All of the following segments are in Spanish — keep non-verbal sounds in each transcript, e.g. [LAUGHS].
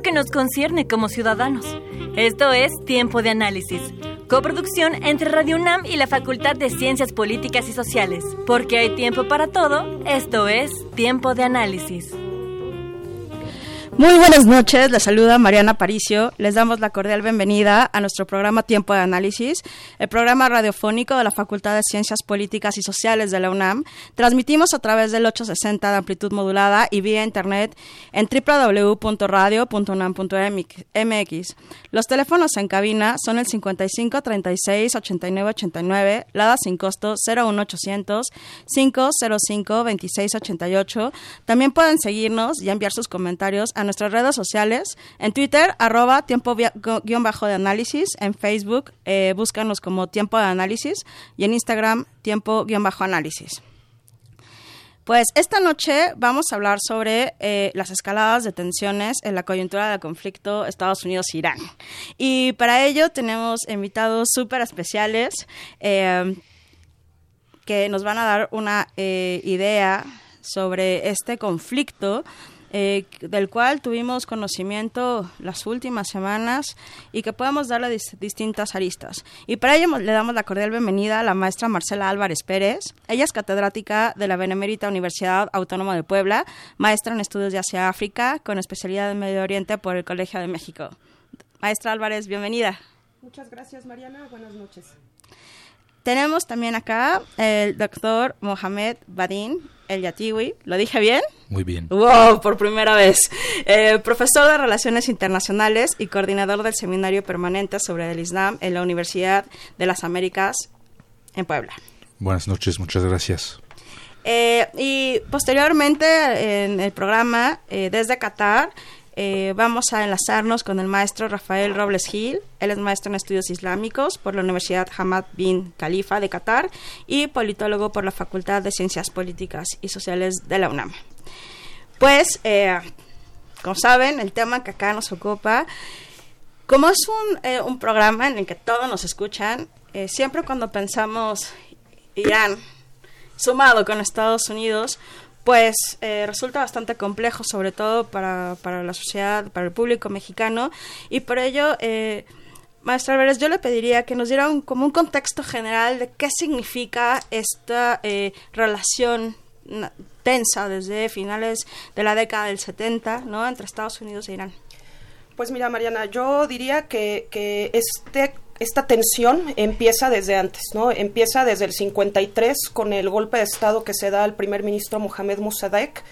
que nos concierne como ciudadanos. Esto es Tiempo de Análisis. Coproducción entre Radio UNAM y la Facultad de Ciencias Políticas y Sociales. Porque hay tiempo para todo, esto es Tiempo de Análisis. Muy buenas noches, les saluda Mariana Paricio. Les damos la cordial bienvenida a nuestro programa Tiempo de Análisis, el programa radiofónico de la Facultad de Ciencias Políticas y Sociales de la UNAM. Transmitimos a través del 860 de amplitud modulada y vía internet en www.radio.unam.mx. Los teléfonos en cabina son el 55 36 89 89, Lada sin costo 01800 505 26 88. También pueden seguirnos y enviar sus comentarios a nuestras redes sociales. En Twitter, arroba tiempo-de análisis. En Facebook, eh, búscanos como tiempo de análisis. Y en Instagram, tiempo-análisis. Pues esta noche vamos a hablar sobre eh, las escaladas de tensiones en la coyuntura del conflicto Estados Unidos-Irán. Y para ello tenemos invitados súper especiales eh, que nos van a dar una idea sobre este conflicto eh, del cual tuvimos conocimiento las últimas semanas y que podemos darle distintas aristas. Y para ello le damos la cordial bienvenida a la maestra Marcela Álvarez Pérez. Ella es catedrática de la Benemérita Universidad Autónoma de Puebla, maestra en estudios de Asia-África, con especialidad en Medio Oriente por el Colegio de México. Maestra Álvarez, bienvenida. Muchas gracias, Mariana. Buenas noches. Tenemos también acá el doctor Mohamed Badin El Yatiwi. ¿Lo dije bien? Muy bien. ¡Wow! Por primera vez. Eh, profesor de Relaciones Internacionales y coordinador del Seminario Permanente sobre el Islam en la Universidad de las Américas en Puebla. Buenas noches, muchas gracias. Eh, y posteriormente en el programa, eh, desde Qatar, eh, vamos a enlazarnos con el maestro Rafael Robles Gil. Él es maestro en estudios islámicos por la Universidad Hamad bin Khalifa de Qatar y politólogo por la Facultad de Ciencias Políticas y Sociales de la UNAM. Pues, eh, como saben, el tema que acá nos ocupa, como es un, eh, un programa en el que todos nos escuchan, siempre cuando pensamos Irán sumado con Estados Unidos, pues eh, resulta bastante complejo, sobre todo para, para, la sociedad, para el público mexicano, y por ello, eh, maestra Álvarez, yo le pediría que nos diera como un contexto general de qué significa esta eh, relación tensa desde finales de la década del 70, ¿no?, entre Estados Unidos e Irán. Pues mira, Mariana, yo diría que, que este esta tensión empieza desde antes, ¿no? Empieza desde el 53 con el golpe de Estado que se da al primer ministro Mohamed Mossadegh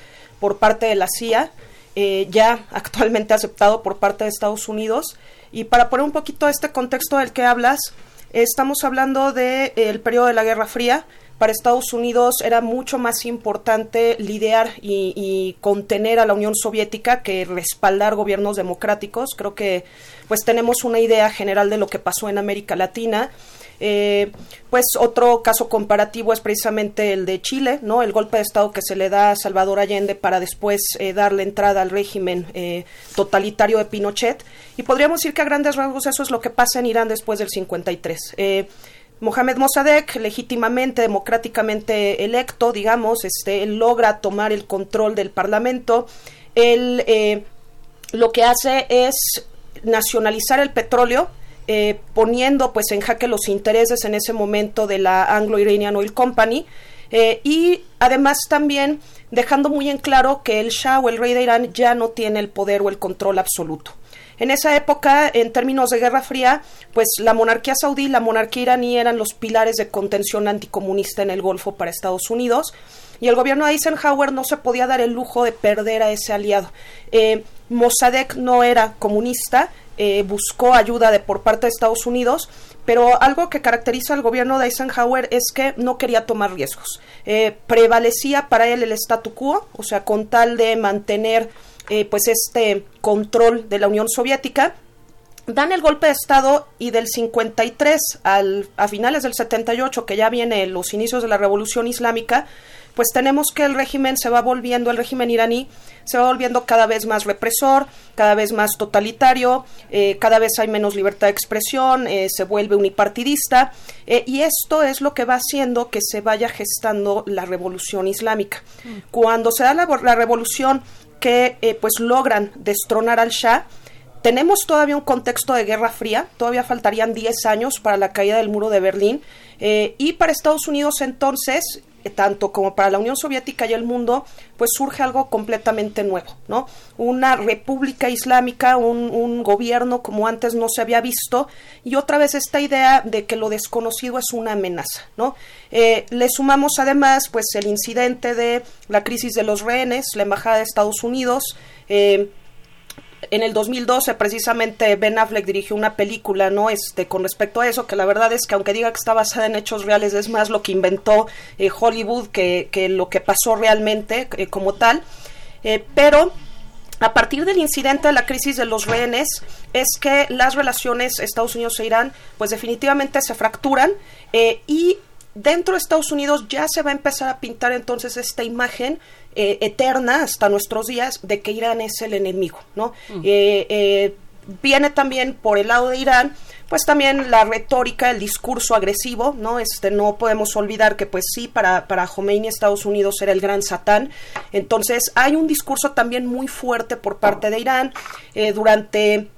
por parte de la CIA, eh, ya [LAUGHS] actualmente aceptado por parte de Estados Unidos. Y para poner un poquito este contexto del que hablas, estamos hablando del de, periodo de la Guerra Fría, para Estados Unidos era mucho más importante lidiar y, contener a la Unión Soviética que respaldar gobiernos democráticos. Creo que pues tenemos una idea general de lo que pasó en América Latina. Eh, pues otro caso comparativo es precisamente el de Chile, ¿no? El golpe de Estado que se le da a Salvador Allende para después eh, darle entrada al régimen eh, totalitario de Pinochet. Y podríamos decir que a grandes rasgos eso es lo que pasa en Irán después del 53. Mohamed Mossadegh, legítimamente, democráticamente electo, digamos, este, él logra tomar el control del Parlamento. Él eh, lo que hace es nacionalizar el petróleo, eh, poniendo pues en jaque los intereses en ese momento de la Anglo-Iranian Oil Company. Eh, y además también dejando muy en claro que el Shah o el rey de Irán ya no tiene el poder o el control absoluto. En esa época, en términos de Guerra Fría, pues la monarquía saudí y la monarquía iraní eran los pilares de contención anticomunista en el Golfo para Estados Unidos y el gobierno de Eisenhower no se podía dar el lujo de perder a ese aliado. Eh, Mossadegh no era comunista, eh, buscó ayuda de, por parte de Estados Unidos, pero algo que caracteriza al gobierno de Eisenhower es que no quería tomar riesgos. Eh, prevalecía para él el statu quo, o sea, con tal de mantener eh, pues este control de la Unión Soviética, dan el golpe de Estado y del 53 al, a finales del 78, que ya viene los inicios de la Revolución Islámica, pues tenemos que el régimen se va volviendo, el régimen iraní se va volviendo cada vez más represor, cada vez más totalitario, eh, cada vez hay menos libertad de expresión, eh, se vuelve unipartidista, eh, y esto es lo que va haciendo que se vaya gestando la revolución islámica. Mm. Cuando se da la, la revolución que pues logran destronar al Shah, tenemos todavía un contexto de Guerra Fría, todavía faltarían 10 años para la caída del muro de Berlín, y para Estados Unidos entonces tanto como para la Unión Soviética y el mundo, pues surge algo completamente nuevo, ¿no? Una república islámica, un, un, gobierno como antes no se había visto, y otra vez esta idea de que lo desconocido es una amenaza, ¿no? Eh, le sumamos además, pues, el incidente de la crisis de los rehenes, la embajada de Estados Unidos, eh, en el 2012 precisamente Ben Affleck dirigió una película, ¿no? Este, con respecto a eso, que la verdad es que aunque diga que está basada en hechos reales, es más lo que inventó eh, Hollywood que, que, lo que pasó realmente eh, como tal. Eh, pero a partir del incidente de la crisis de los rehenes es que las relaciones Estados Unidos e Irán pues definitivamente se fracturan y dentro de Estados Unidos ya se va a empezar a pintar entonces esta imagen eh, eterna hasta nuestros días de que Irán es el enemigo, ¿no? Mm. Eh, eh, viene también por el lado de Irán, pues también la retórica, el discurso agresivo, ¿no? Este, no podemos olvidar que pues sí, para, para Khomeini Estados Unidos era el gran satán. Entonces hay un discurso también muy fuerte por parte de Irán durante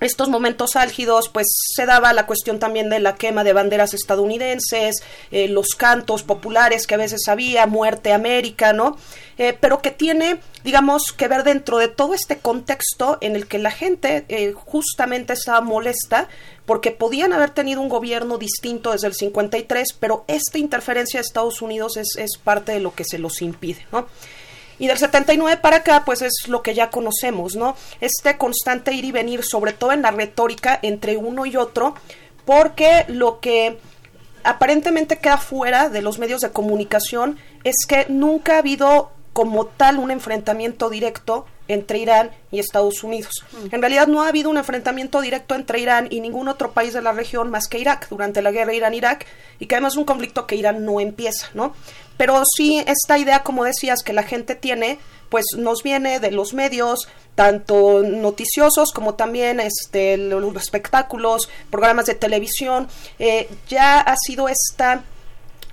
estos momentos álgidos, pues se daba la cuestión también de la quema de banderas estadounidenses, eh, los cantos populares que a veces había, muerte América, ¿no? Eh, pero que tiene, digamos, que ver dentro de todo este contexto en el que la gente eh, justamente estaba molesta porque podían haber tenido un gobierno distinto desde el 53, pero esta interferencia de Estados Unidos es, es parte de lo que se los impide, ¿no? Y del 79 para acá, pues es lo que ya conocemos, ¿no? Este constante ir y venir, sobre todo en la retórica entre uno y otro, porque lo que aparentemente queda fuera de los medios de comunicación es que nunca ha habido como tal un enfrentamiento directo entre Irán y Estados Unidos. Mm. En realidad no ha habido un enfrentamiento directo entre Irán y ningún otro país de la región más que Irak durante la guerra Irán-Irak y que además es un conflicto que Irán no empieza, ¿no? Pero sí esta idea, como decías, que la gente tiene, pues nos viene de los medios, tanto noticiosos como también este, los espectáculos, programas de televisión. Eh, ya ha sido esta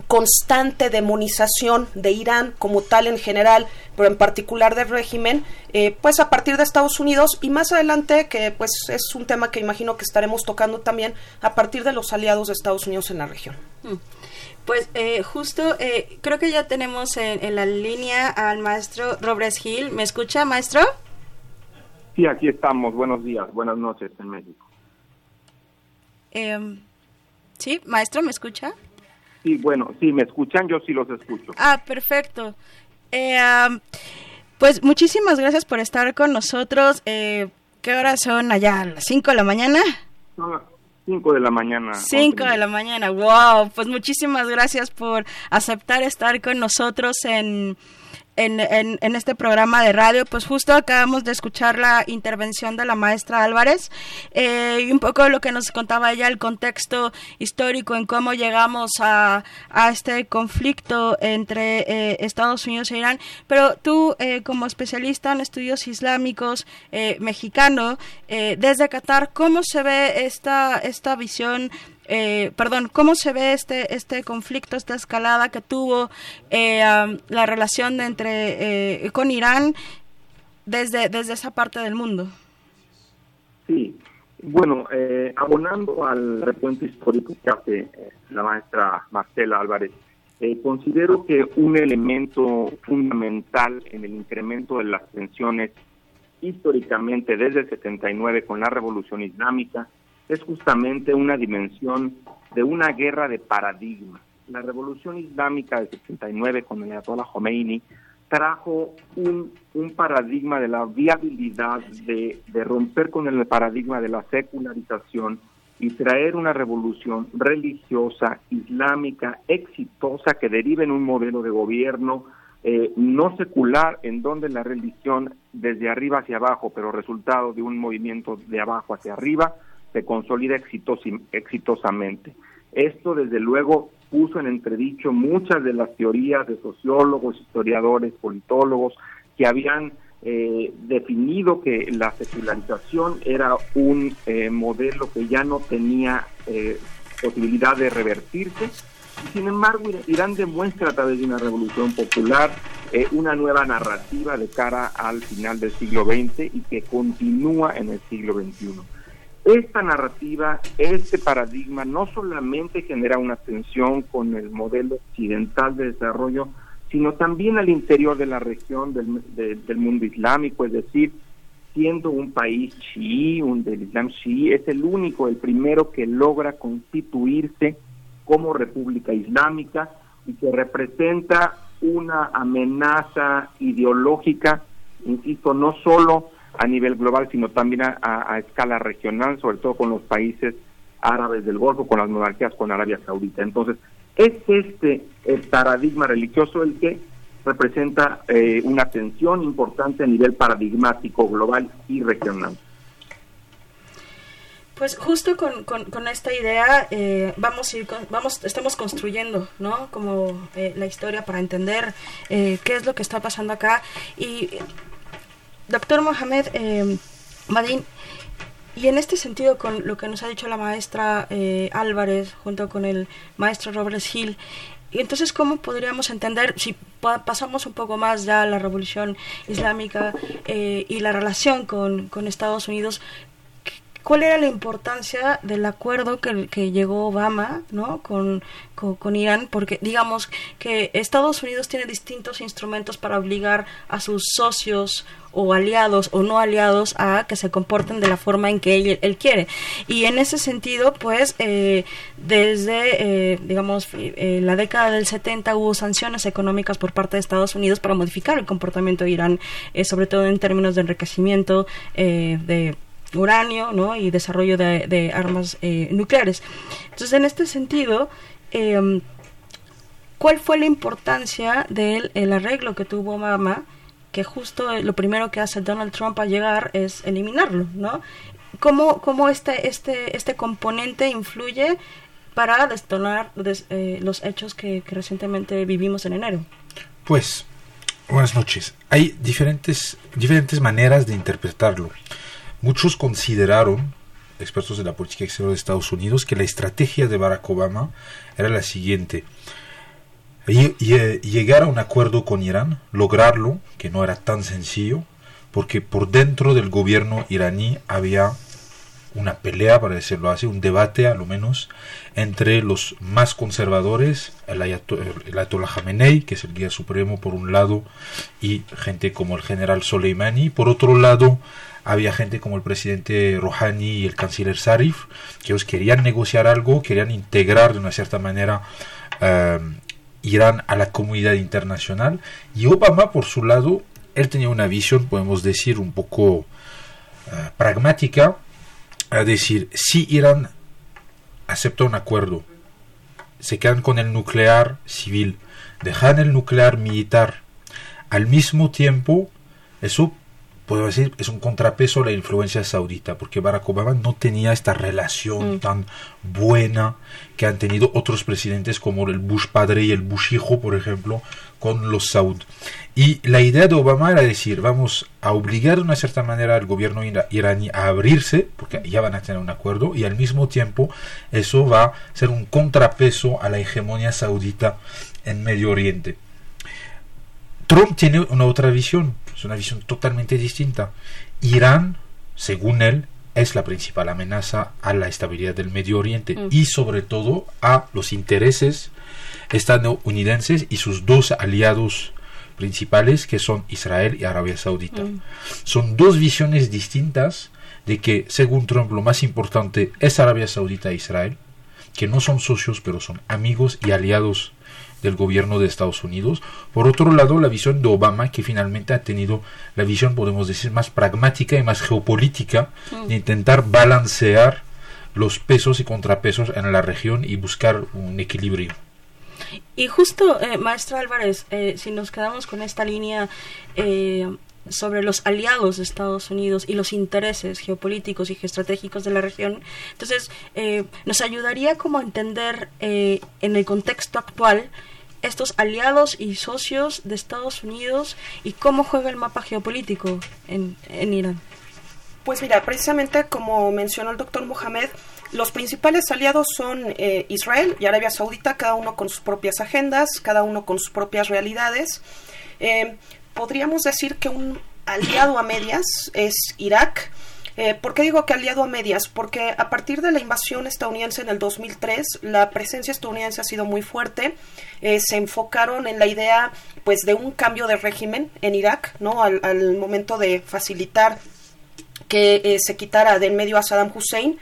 constante demonización de Irán como tal en general, pero en particular del régimen, eh, pues a partir de Estados Unidos y más adelante, que pues es un tema que imagino que estaremos tocando también a partir de los aliados de Estados Unidos en la región. Mm. Pues eh, justo eh, creo que ya tenemos en, la línea al maestro Robres Gil. ¿Me escucha, maestro? Sí, aquí estamos. Buenos días, buenas noches en México. Em, sí, maestro, ¿me escucha? Sí, bueno, sí, me escuchan, yo sí los escucho. Ah, perfecto. Eh, pues muchísimas gracias por estar con nosotros. ¿Qué horas son allá? ¿Las 5 de la mañana? 5 de la mañana. 5 de la mañana, wow. Pues muchísimas gracias por aceptar estar con nosotros en en, en, este programa de radio, pues justo acabamos de escuchar la intervención de la maestra Álvarez eh, y un poco lo que nos contaba ella, el contexto histórico en cómo llegamos a, a este conflicto entre eh, Estados Unidos e Irán. Pero tú, eh, como especialista en estudios islámicos mexicano, desde Qatar, ¿cómo se ve esta, esta visión eh, perdón, cómo se ve este este conflicto, esta escalada que tuvo eh, la relación entre eh, con Irán desde desde esa parte del mundo. Sí, bueno, abonando al recuento histórico que hace la maestra Marcela Álvarez, Eh, considero que un elemento fundamental en el incremento de las tensiones históricamente desde el 79 con la revolución islámica es justamente una dimensión de una guerra de paradigmas. La revolución islámica del 79 con el Ayatollah Khomeini trajo un, un paradigma de la viabilidad de, de romper con el paradigma de la secularización y traer una revolución religiosa, islámica, exitosa, que derive en un modelo de gobierno eh, no secular, en donde la religión desde arriba hacia abajo, pero resultado de un movimiento de abajo hacia arriba, se consolida exitosamente. Esto, desde luego, puso en entredicho muchas de las teorías de sociólogos, historiadores, politólogos, que habían eh, definido que la secularización era un eh, modelo que ya no tenía eh, posibilidad de revertirse. sin embargo, Irán demuestra a través de una revolución popular una nueva narrativa de cara al final del siglo XX y que continúa en el siglo XXI. Esta narrativa, este paradigma, no solamente genera una tensión con el modelo occidental de desarrollo, sino también al interior de la región del, mundo islámico, es decir, siendo un país chií, un del Islam chií, es el único, el primero que logra constituirse como república islámica y que representa una amenaza ideológica, insisto, no solo a nivel global, sino también a escala regional, sobre todo con los países árabes del Golfo, con las monarquías con Arabia Saudita. Entonces, es este el paradigma religioso el que representa eh, una tensión importante a nivel paradigmático global y regional. Pues justo con, con, esta idea eh, vamos a ir, vamos, estamos construyendo, ¿no? Como eh, la historia para entender qué es lo que está pasando acá. Y doctor Mohamed Madin, y en este sentido, con lo que nos ha dicho la maestra eh, Álvarez junto con el maestro Robert Hill, y entonces, ¿cómo podríamos entender, si pasamos un poco más ya a la revolución islámica eh, y la relación con, con, Estados Unidos, cuál era la importancia del acuerdo que, que llegó Obama ¿no? con, con, Irán? Porque digamos que Estados Unidos tiene distintos instrumentos para obligar a sus socios o aliados o no aliados a que se comporten de la forma en que él, quiere. Y en ese sentido, pues, eh, desde, eh, digamos, eh, la década del 70 hubo sanciones económicas por parte de Estados Unidos para modificar el comportamiento de Irán, sobre todo en términos de enriquecimiento de uranio ¿no? y desarrollo de, armas nucleares. Entonces, en este sentido, ¿cuál fue la importancia del el arreglo que tuvo Obama que justo lo primero que hace Donald Trump al llegar es eliminarlo, ¿no? ¿Cómo, cómo este, este, este componente influye para detonar eh, los hechos que, recientemente vivimos en enero? Pues, buenas noches. Hay diferentes, diferentes maneras de interpretarlo. Muchos consideraron, expertos de la política exterior de Estados Unidos, que la estrategia de Barack Obama era la siguiente. Llegar a un acuerdo con Irán, lograrlo, que no era tan sencillo, porque por dentro del gobierno iraní había una pelea, para decirlo así, un debate a lo menos, entre los más conservadores, el, Ayatollah Khamenei, que es el guía supremo por un lado, y gente como el general Soleimani, por otro lado, había gente como el presidente Rouhani y el canciller Zarif, que ellos querían negociar algo, querían integrar de una cierta manera eh, Irán a la comunidad internacional. Y Obama por su lado, él tenía una visión, podemos decir, un poco eh, pragmática, a decir, si Irán acepta un acuerdo, se quedan con el nuclear civil, dejan el nuclear militar, al mismo tiempo, eso puedo decir, es un contrapeso a la influencia saudita, porque Barack Obama no tenía esta relación mm. tan buena que han tenido otros presidentes como el Bush padre y el Bush hijo, por ejemplo, con los Saud. Y la idea de Obama era decir, vamos a obligar de una cierta manera al gobierno iraní a abrirse, porque ya van a tener un acuerdo, y al mismo tiempo eso va a ser un contrapeso a la hegemonía saudita en Medio Oriente. Trump tiene una otra visión, es una visión totalmente distinta. Irán, según él, es la principal amenaza a la estabilidad del Medio Oriente mm. y sobre todo a los intereses estadounidenses y sus dos aliados principales que son Israel y Arabia Saudita. Mm. Son dos visiones distintas de que, según Trump, lo más importante es Arabia Saudita e Israel, que no son socios, pero son amigos y aliados del gobierno de Estados Unidos. Por otro lado, la visión de Obama, que finalmente ha tenido la visión, podemos decir, más pragmática y más geopolítica, de intentar balancear los pesos y contrapesos en la región y buscar un equilibrio. Y justo, eh, maestro Álvarez, eh, si nos quedamos con esta línea eh, sobre los aliados de Estados Unidos y los intereses geopolíticos y geoestratégicos de la región, entonces eh, nos ayudaría como a entender en el contexto actual estos aliados y socios de Estados Unidos y cómo juega el mapa geopolítico en, en Irán. Pues mira, precisamente como mencionó el doctor Mohamed, los principales aliados son eh, Israel y Arabia Saudita, cada uno con sus propias agendas, cada uno con sus propias realidades. Eh, podríamos decir que un aliado a medias es Irak. Eh, ¿Por qué digo que aliado a medias? Porque a partir de la invasión estadounidense en el 2003, la presencia estadounidense ha sido muy fuerte. Eh, se enfocaron en la idea, pues, de un cambio de régimen en Irak, ¿no? Al, momento de facilitar que eh, se quitara del medio a Saddam Hussein,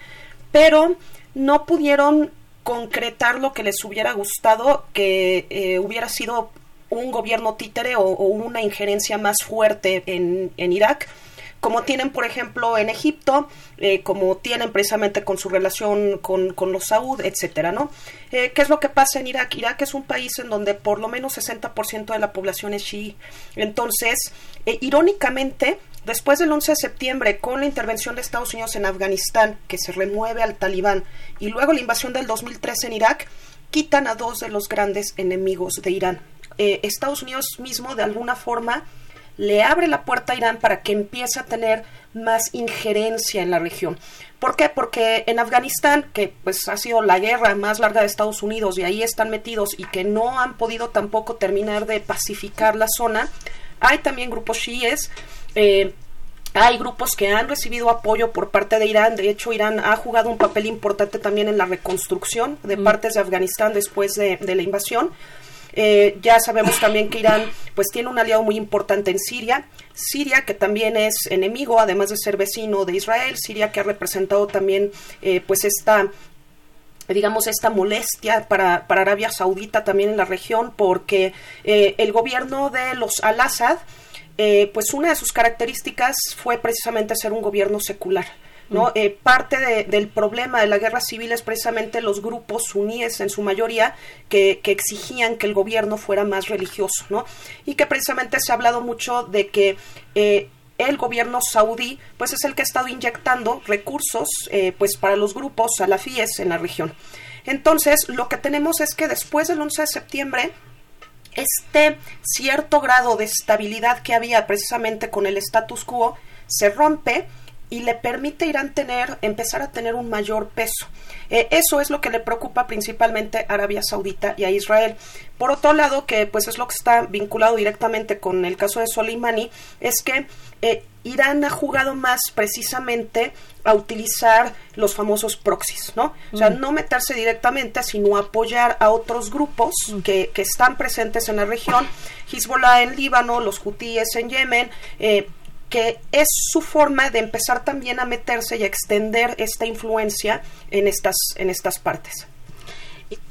pero no pudieron concretar lo que les hubiera gustado que eh, hubiera sido un gobierno títere o, o una injerencia más fuerte en, en Irak como tienen, por ejemplo, en Egipto, eh, como tienen precisamente con su relación con, con los Saud, etcétera, ¿no? Eh, ¿Qué es lo que pasa en Irak? Irak es un país en donde por lo menos 60% de la población es chií. Entonces, eh, irónicamente, después del 11 de septiembre, con la intervención de Estados Unidos en Afganistán, que se remueve al talibán, y luego la invasión del 2003 en Irak, quitan a dos de los grandes enemigos de Irán. Eh, Estados Unidos mismo, de alguna forma, le abre la puerta a Irán para que empiece a tener más injerencia en la región. ¿Por qué? Porque en Afganistán, que pues ha sido la guerra más larga de Estados Unidos y ahí están metidos y que no han podido tampoco terminar de pacificar la zona, hay también grupos chiíes. Eh, hay grupos que han recibido apoyo por parte de Irán. De hecho, Irán ha jugado un papel importante también en la reconstrucción de Mm. partes de Afganistán después de, de la invasión. Eh, ya sabemos también que Irán pues tiene un aliado muy importante en Siria. Siria, que también es enemigo, además de ser vecino de Israel. Siria que ha representado también eh, pues esta digamos, esta molestia para, para Arabia Saudita también en la región, porque eh, el gobierno de los Al-Assad, eh, pues una de sus características fue precisamente ser un gobierno secular. ¿No? Eh, parte de- del problema de la guerra civil es precisamente los grupos suníes en su mayoría que, que exigían que el gobierno fuera más religioso, ¿no? Y que precisamente se ha hablado mucho de que eh, el gobierno saudí pues es el que ha estado inyectando recursos eh, pues para los grupos salafíes en la región. Entonces, lo que tenemos es que después del 11 de septiembre este cierto grado de estabilidad que había precisamente con el status quo se rompe y le permite a Irán tener, empezar a tener un mayor peso. Eh, eso es lo que le preocupa principalmente a Arabia Saudita y a Israel. Por otro lado, que pues es lo que está vinculado directamente con el caso de Soleimani, es que eh, Irán ha jugado más precisamente a utilizar los famosos proxies, ¿no? O sea, Mm. no meterse directamente, sino apoyar a otros grupos que, que están presentes en la región, Hezbollah en Líbano, los hutíes en Yemen, eh, que es su forma de empezar también a meterse y a extender esta influencia en estas, en estas partes.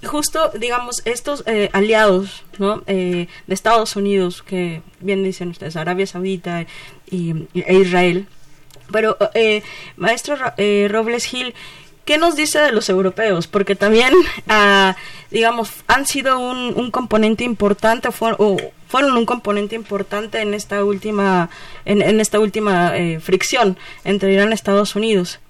justo, digamos, estos eh, aliados ¿no? Eh, de Estados Unidos, que bien dicen ustedes, Arabia Saudita y, e Israel, pero, eh, maestro Ro- Robles Gil, ¿qué nos dice de los europeos? Porque también, ah, digamos, han sido un, un componente importante, o fueron un componente importante en esta última, en, esta última eh, fricción entre Irán y Estados Unidos.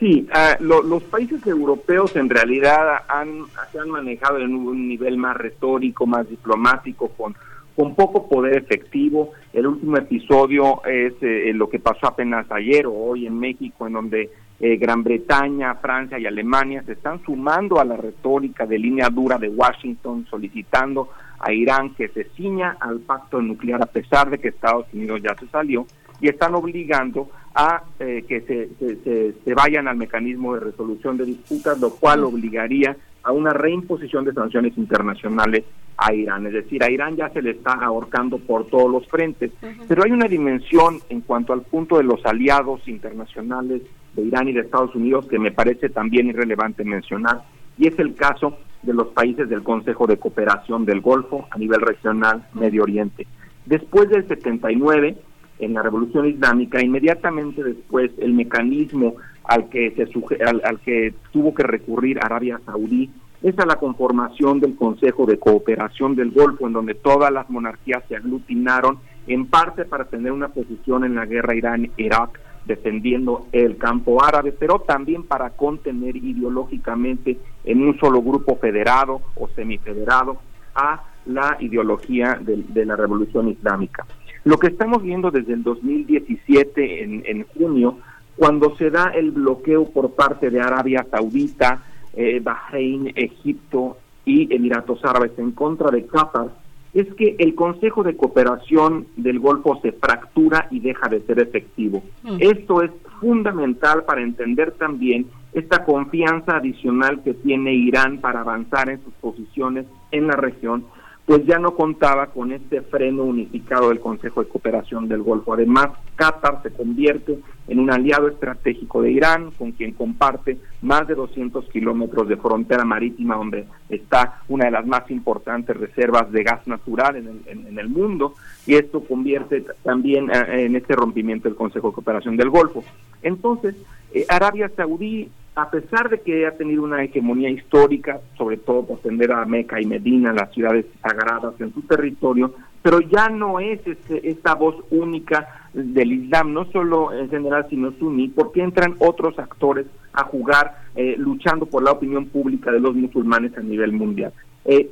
Sí, lo- los países europeos en realidad han, se han manejado en un nivel más retórico, más diplomático, con, con poco poder efectivo. El último episodio es eh, lo que pasó apenas ayer o hoy en México, en donde eh, Gran Bretaña, Francia y Alemania se están sumando a la retórica de línea dura de Washington, solicitando a Irán que se ciña al pacto nuclear a pesar de que Estados Unidos ya se salió y están obligando a eh, que se, se- se- se vayan al mecanismo de resolución de disputas, lo cual obligaría a una reimposición de sanciones internacionales a Irán. Es decir, a Irán ya se le está ahorcando por todos los frentes. Pero hay una dimensión en cuanto al punto de los aliados internacionales de Irán y de Estados Unidos que me parece también irrelevante mencionar, y es el caso de los países del Consejo de Cooperación del Golfo a nivel regional Medio Oriente. Después del 79, en la Revolución Islámica, inmediatamente después el mecanismo al que, se al, que tuvo que recurrir Arabia Saudí es a la conformación del Consejo de Cooperación del Golfo, en donde todas las monarquías se aglutinaron, en parte para tener una posición en la guerra Irán-Irak, defendiendo el campo árabe, pero también para contener ideológicamente en un solo grupo federado o semifederado a la ideología de la revolución islámica. Lo que estamos viendo desde el 2017, en, en junio, cuando se da el bloqueo por parte de Arabia Saudita, eh, Bahrein, Egipto y Emiratos Árabes en contra de Qatar, es que el Consejo de Cooperación del Golfo se fractura y deja de ser efectivo. Mm. Esto es fundamental para entender también esta confianza adicional que tiene Irán para avanzar en sus posiciones en la región pues ya no contaba con este freno unificado del Consejo de Cooperación del Golfo. Además, Qatar se convierte en un aliado estratégico de Irán, con quien comparte más de 200 kilómetros de frontera marítima, donde está una de las más importantes reservas de gas natural en el, en, el mundo, y esto convierte también eh, en este rompimiento del Consejo de Cooperación del Golfo. Entonces, eh, Arabia Saudí a pesar de que ha tenido una hegemonía histórica, sobre todo por atender a Meca y Medina, las ciudades sagradas en su territorio, pero ya no es este, esta voz única del Islam, no solo en general, sino suní, porque entran otros actores a jugar eh, luchando por la opinión pública de los musulmanes a nivel mundial. Eh,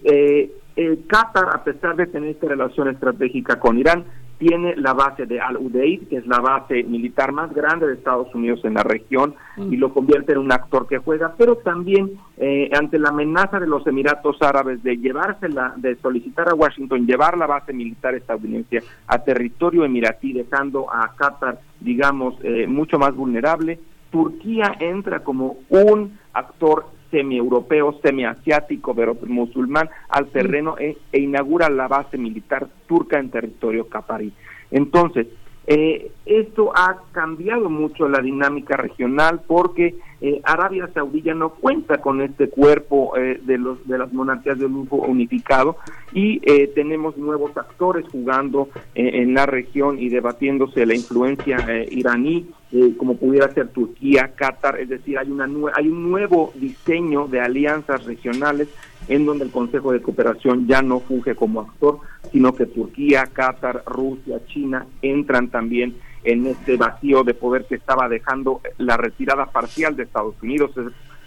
eh, Qatar, a pesar de tener esta relación estratégica con Irán, tiene la base de Al-Udeid, que es la base militar más grande de Estados Unidos en la región, y lo convierte en un actor que juega, pero también eh, ante la amenaza de los Emiratos Árabes de llevársela, de solicitar a Washington llevar la base militar estadounidense a territorio emiratí, dejando a Qatar, digamos, eh, mucho más vulnerable, Turquía entra como un actor semi-europeo, semi-asiático, pero musulmán, al terreno e, e, inaugura la base militar turca en territorio caparí. Entonces, eh, esto ha cambiado mucho la dinámica regional porque eh, Arabia Saudí ya no cuenta con este cuerpo eh, de los de las monarquías de lujo unificado y tenemos nuevos actores jugando en la región y debatiéndose la influencia iraní como pudiera ser Turquía, Qatar, es decir, hay una hay un nuevo diseño de alianzas regionales en donde el Consejo de Cooperación ya no funge como actor, sino que Turquía, Qatar, Rusia, China entran también en este vacío de poder que estaba dejando la retirada parcial de Estados Unidos,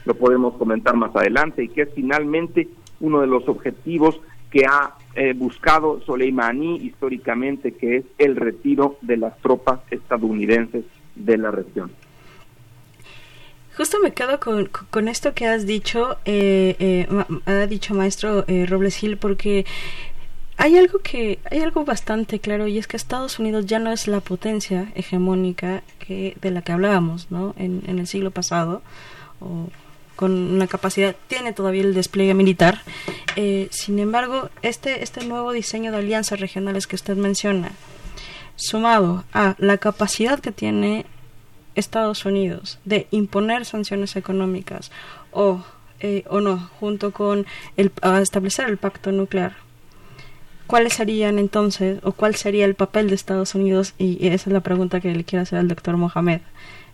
lo podemos comentar más adelante, y que es finalmente uno de los objetivos que ha eh, buscado Soleimani históricamente, que es el retiro de las tropas estadounidenses de la región. Justo me quedo con, con esto que has dicho, eh, eh, ha dicho maestro eh, Robles Gil, porque hay algo que hay algo bastante claro y es que Estados Unidos ya no es la potencia hegemónica que de la que hablábamos, ¿no? En, en el siglo pasado o con una capacidad tiene todavía el despliegue militar. Eh, sin embargo, este este nuevo diseño de alianzas regionales que usted menciona, sumado a la capacidad que tiene Estados Unidos de imponer sanciones económicas o, eh, o no, junto con el, establecer el pacto nuclear, ¿cuáles serían entonces o cuál sería el papel de Estados Unidos? Y esa es la pregunta que le quiero hacer al doctor Mohamed.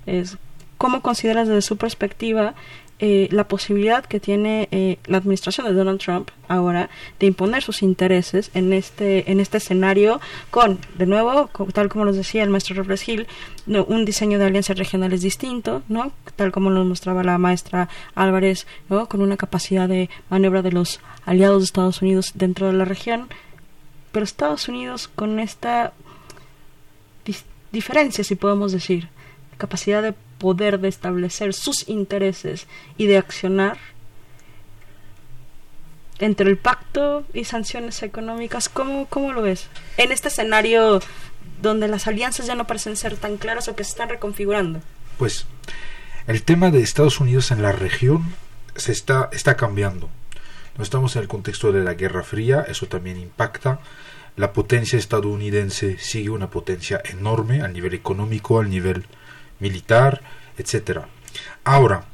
Es, ¿Cómo consideras desde su perspectiva eh, la posibilidad que tiene eh, la administración de Donald Trump ahora de imponer sus intereses en este en este escenario con de nuevo tal como nos decía el maestro Robles Hill un diseño de alianzas regionales distinto no tal como nos mostraba la maestra Álvarez no con una capacidad de maniobra de los aliados de Estados Unidos dentro de la región. Pero Estados Unidos con esta diferencia si podemos decir capacidad de poder de establecer sus intereses y de accionar entre el pacto y sanciones económicas, ¿cómo, ¿cómo lo ves? En este escenario donde las alianzas ya no parecen ser tan claras o que se están reconfigurando. Pues el tema de Estados Unidos en la región se está, está cambiando. No estamos en el contexto de la Guerra Fría, eso también impacta. La potencia estadounidense sigue una potencia enorme al nivel económico, al nivel militar, etc. Ahora,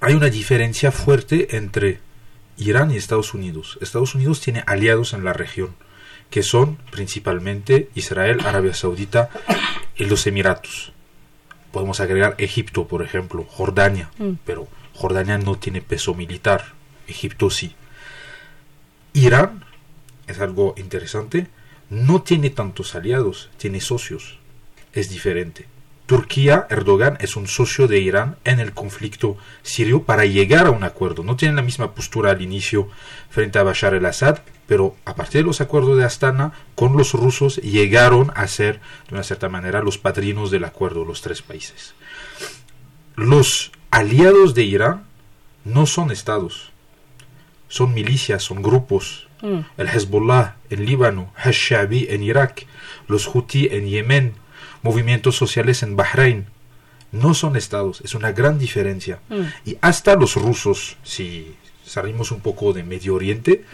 hay una diferencia fuerte entre Irán y Estados Unidos. Estados Unidos tiene aliados en la región, que son principalmente Israel, Arabia Saudita y los Emiratos. Podemos agregar Egipto, por ejemplo, Jordania, Mm. pero Jordania no tiene peso militar, Egipto sí. Irán, es algo interesante, no tiene tantos aliados, tiene socios, es diferente. Turquía, Erdogan es un socio de Irán en el conflicto sirio para llegar a un acuerdo. No tienen la misma postura al inicio frente a Bashar el-Assad, pero a partir de los acuerdos de Astana, con los rusos llegaron a ser, de una cierta manera, los padrinos del acuerdo, los tres países. Los aliados de Irán no son estados, son milicias, son grupos. Mm. El Hezbollah en Líbano, Hashabi en Irak, los Houthi en Yemen, movimientos sociales en Bahrein. No son estados, es una gran diferencia. Mm. Y hasta los rusos, si salimos un poco de Medio Oriente,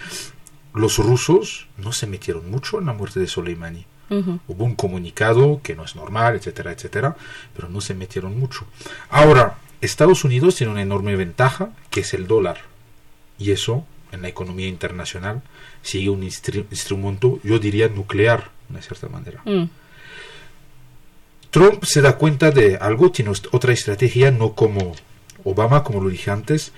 los rusos no se metieron mucho en la muerte de Soleimani. Hubo un comunicado que no es normal, etcétera, etcétera, pero no se metieron mucho. Ahora, Estados Unidos tiene una enorme ventaja, que es el dólar. Y eso, en la economía internacional, sigue un instru- instrumento, yo diría, nuclear, de cierta manera. Mm. Trump se da cuenta de algo, tiene ot- otra estrategia, no como Obama, como lo dije antes.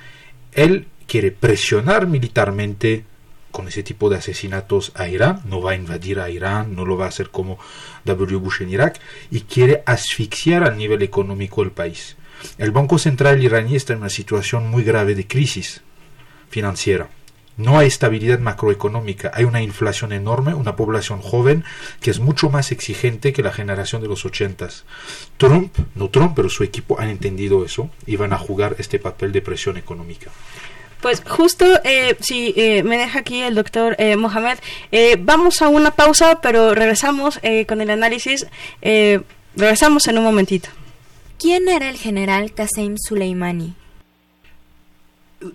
Él quiere presionar militarmente con ese tipo de asesinatos a Irán, no va a invadir a Irán, no lo va a hacer como W. Bush en Irak, y quiere asfixiar al nivel económico el país. El Banco Central iraní está en una situación muy grave de crisis financiera. No hay estabilidad macroeconómica, hay una inflación enorme, una población joven que es mucho más exigente que la generación de los ochentas. Trump, no Trump, pero su equipo han entendido eso y van a jugar este papel de presión económica. Pues justo, eh, si eh, me deja aquí el doctor eh, Mohamed, eh, vamos a una pausa, pero regresamos eh, con el análisis. Eh, regresamos en un momentito. ¿Quién era el general Qasem Soleimani?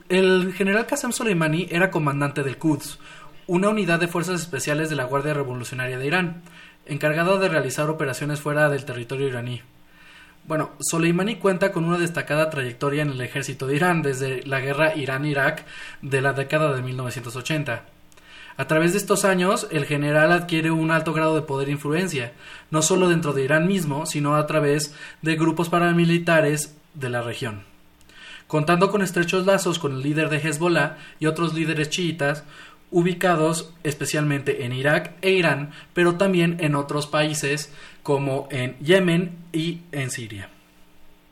El general Qasem Soleimani era comandante del Quds, una unidad de fuerzas especiales de la Guardia Revolucionaria de Irán, encargada de realizar operaciones fuera del territorio iraní. Bueno, Soleimani cuenta con una destacada trayectoria en el ejército de Irán desde la guerra Irán-Irak de la década de 1980. A través de estos años, el general adquiere un alto grado de poder e influencia, no solo dentro de Irán mismo, sino a través de grupos paramilitares de la región. Contando con estrechos lazos con el líder de Hezbollah y otros líderes chiitas, ubicados especialmente en Irak e Irán, pero también en otros países como en Yemen y en Siria.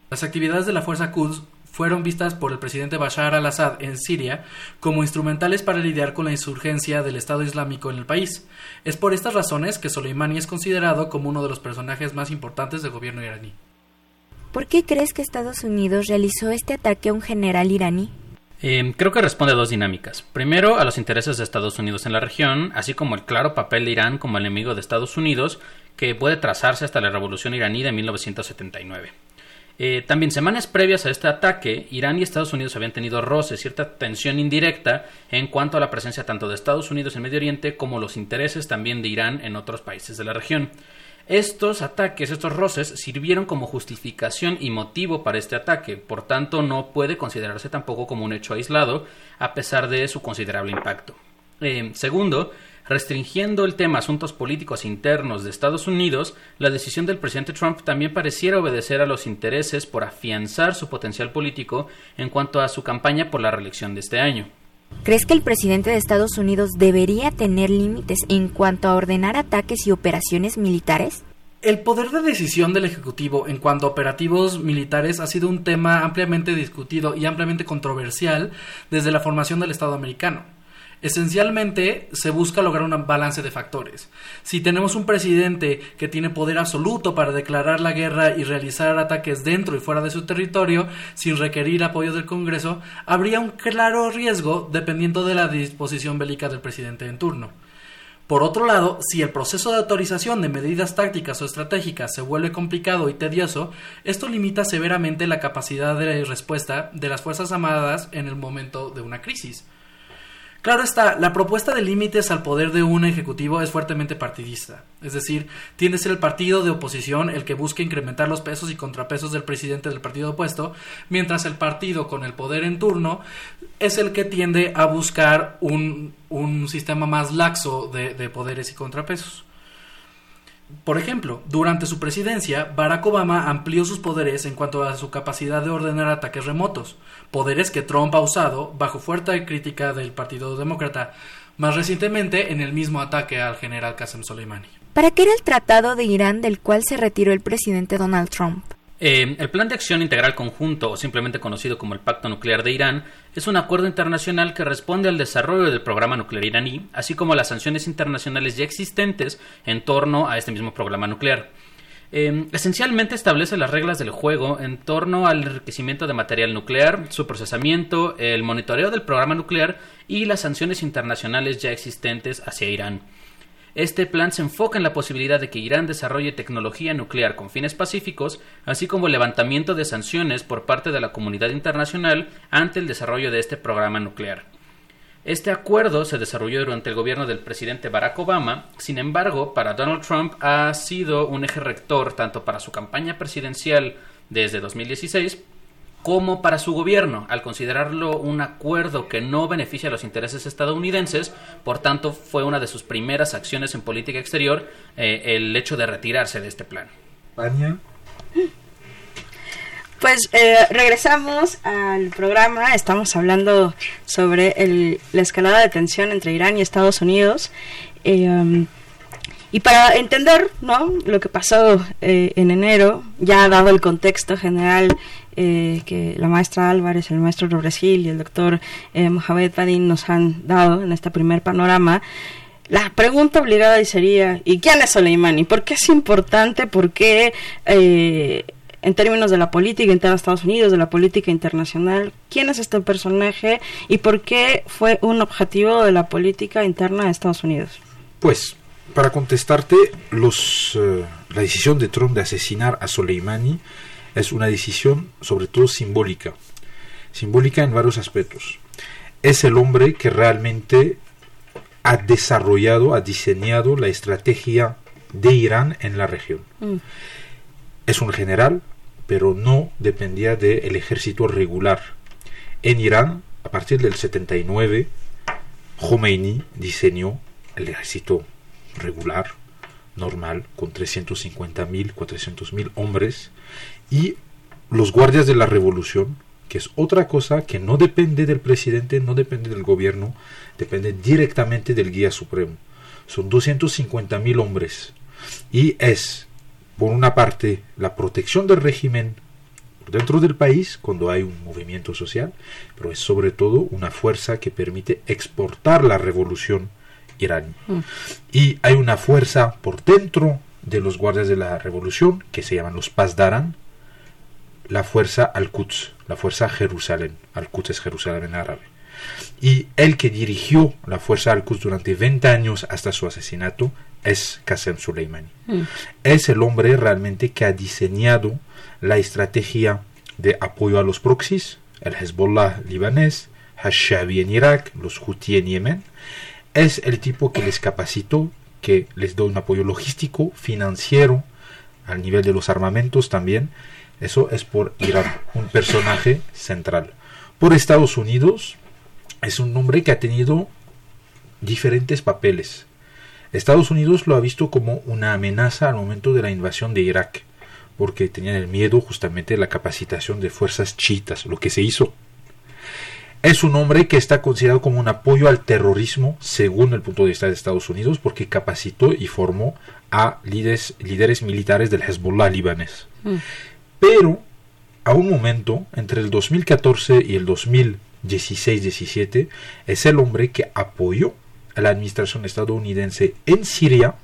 Las actividades de la Fuerza Quds fueron vistas por el presidente Bashar al-Assad en Siria como instrumentales para lidiar con la insurgencia del Estado Islámico en el país. Es por estas razones que Soleimani es considerado como uno de los personajes más importantes del gobierno iraní. ¿Por qué crees que Estados Unidos realizó este ataque a un general iraní? Eh, creo que responde a dos dinámicas. Primero, a los intereses de Estados Unidos en la región, así como el claro papel de Irán como enemigo de Estados Unidos, que puede trazarse hasta la revolución iraní de 1979. Eh, también semanas previas a este ataque, Irán y Estados Unidos habían tenido roces, cierta tensión indirecta en cuanto a la presencia tanto de Estados Unidos en Medio Oriente como los intereses también de Irán en otros países de la región. Estos ataques, estos roces, sirvieron como justificación y motivo para este ataque, por tanto no puede considerarse tampoco como un hecho aislado, a pesar de su considerable impacto. Eh, segundo, restringiendo el tema a asuntos políticos internos de Estados Unidos, la decisión del presidente Trump también pareciera obedecer a los intereses por afianzar su potencial político en cuanto a su campaña por la reelección de este año. ¿Crees que el presidente de Estados Unidos debería tener límites en cuanto a ordenar ataques y operaciones militares? El poder de decisión del Ejecutivo en cuanto a operativos militares ha sido un tema ampliamente discutido y ampliamente controversial desde la formación del Estado americano. Esencialmente se busca lograr un balance de factores. Si tenemos un presidente que tiene poder absoluto para declarar la guerra y realizar ataques dentro y fuera de su territorio sin requerir apoyo del Congreso, habría un claro riesgo dependiendo de la disposición bélica del presidente en turno. Por otro lado, si el proceso de autorización de medidas tácticas o estratégicas se vuelve complicado y tedioso, esto limita severamente la capacidad de respuesta de las Fuerzas Armadas en el momento de una crisis. Claro está, la propuesta de límites al poder de un ejecutivo es fuertemente partidista, es decir, tiende a ser el partido de oposición el que busca incrementar los pesos y contrapesos del presidente del partido opuesto, mientras el partido con el poder en turno es el que tiende a buscar un, un sistema más laxo de poderes y contrapesos. Por ejemplo, durante su presidencia, Barack Obama amplió sus poderes en cuanto a su capacidad de ordenar ataques remotos, poderes que Trump ha usado bajo fuerte crítica del Partido Demócrata, más recientemente en el mismo ataque al general Qasem Soleimani. ¿Para qué era el tratado de Irán del cual se retiró el presidente Donald Trump? Eh, el Plan de Acción Integral Conjunto, o simplemente conocido como el Pacto Nuclear de Irán, es un acuerdo internacional que responde al desarrollo del programa nuclear iraní, así como a las sanciones internacionales ya existentes en torno a este mismo programa nuclear. Eh, esencialmente establece las reglas del juego en torno al enriquecimiento de material nuclear, su procesamiento, el monitoreo del programa nuclear y las sanciones internacionales ya existentes hacia Irán. Este plan se enfoca en la posibilidad de que Irán desarrolle tecnología nuclear con fines pacíficos, así como el levantamiento de sanciones por parte de la comunidad internacional ante el desarrollo de este programa nuclear. Este acuerdo se desarrolló durante el gobierno del presidente Barack Obama, sin embargo, para Donald Trump ha sido un eje rector tanto para su campaña presidencial desde 2016 como para su gobierno, al considerarlo un acuerdo que no beneficia a los intereses estadounidenses, por tanto fue una de sus primeras acciones en política exterior eh, el hecho de retirarse de este plan. Pues eh, regresamos al programa, estamos hablando sobre el, la escalada de tensión entre Irán y Estados Unidos. Eh, um, y para entender ¿no? lo que pasó eh, en enero, ya dado el contexto general eh, que la maestra Álvarez, el maestro Robresil y el doctor eh, Mohamed Badin nos han dado en este primer panorama, la pregunta obligada sería, ¿y quién es Soleimani? ¿Por qué es importante? ¿Por qué, eh, en términos de la política interna de Estados Unidos, de la política internacional, quién es este personaje y por qué fue un objetivo de la política interna de Estados Unidos? Pues, para contestarte, los, la decisión de Trump de asesinar a Soleimani es una decisión sobre todo simbólica, simbólica en varios aspectos. Es el hombre que realmente ha desarrollado, ha diseñado la estrategia de Irán en la región. Mm. Es un general, pero no dependía del ejército regular. En Irán, a partir del 79, Khomeini diseñó el ejército regular, normal, con 350.000, 400.000 hombres, y los guardias de la revolución, que es otra cosa que no depende del presidente, no depende del gobierno, depende directamente del guía supremo. Son 250 mil hombres y es, por una parte, la protección del régimen dentro del país cuando hay un movimiento social, pero es sobre todo una fuerza que permite exportar la revolución iraní. Mm. Y hay una fuerza por dentro de los guardias de la revolución que se llaman los Pazdaran, la fuerza Al-Quds, la fuerza Jerusalén. Al-Quds es Jerusalén en árabe. Y el que dirigió la fuerza Al-Quds durante 20 años hasta su asesinato es Qasem Soleimani. Mm. Es el hombre realmente que ha diseñado la estrategia de apoyo a los proxies, el Hezbollah libanés, Hashabi en Irak, los Houthi en Yemen. Es el tipo que les capacitó, que les dio un apoyo logístico, financiero, al nivel de los armamentos también, eso es por Irán, un personaje central. Por Estados Unidos, es un hombre que ha tenido diferentes papeles. Estados Unidos lo ha visto como una amenaza al momento de la invasión de Irak, porque tenían el miedo justamente de la capacitación de fuerzas chiitas, lo que se hizo. Es un hombre que está considerado como un apoyo al terrorismo, según el punto de vista de Estados Unidos, porque capacitó y formó a líderes, líderes militares del Hezbollah libanés. Mm. Pero a un momento, entre el 2014 y el 2016-17, es el hombre que apoyó a la administración estadounidense en Siria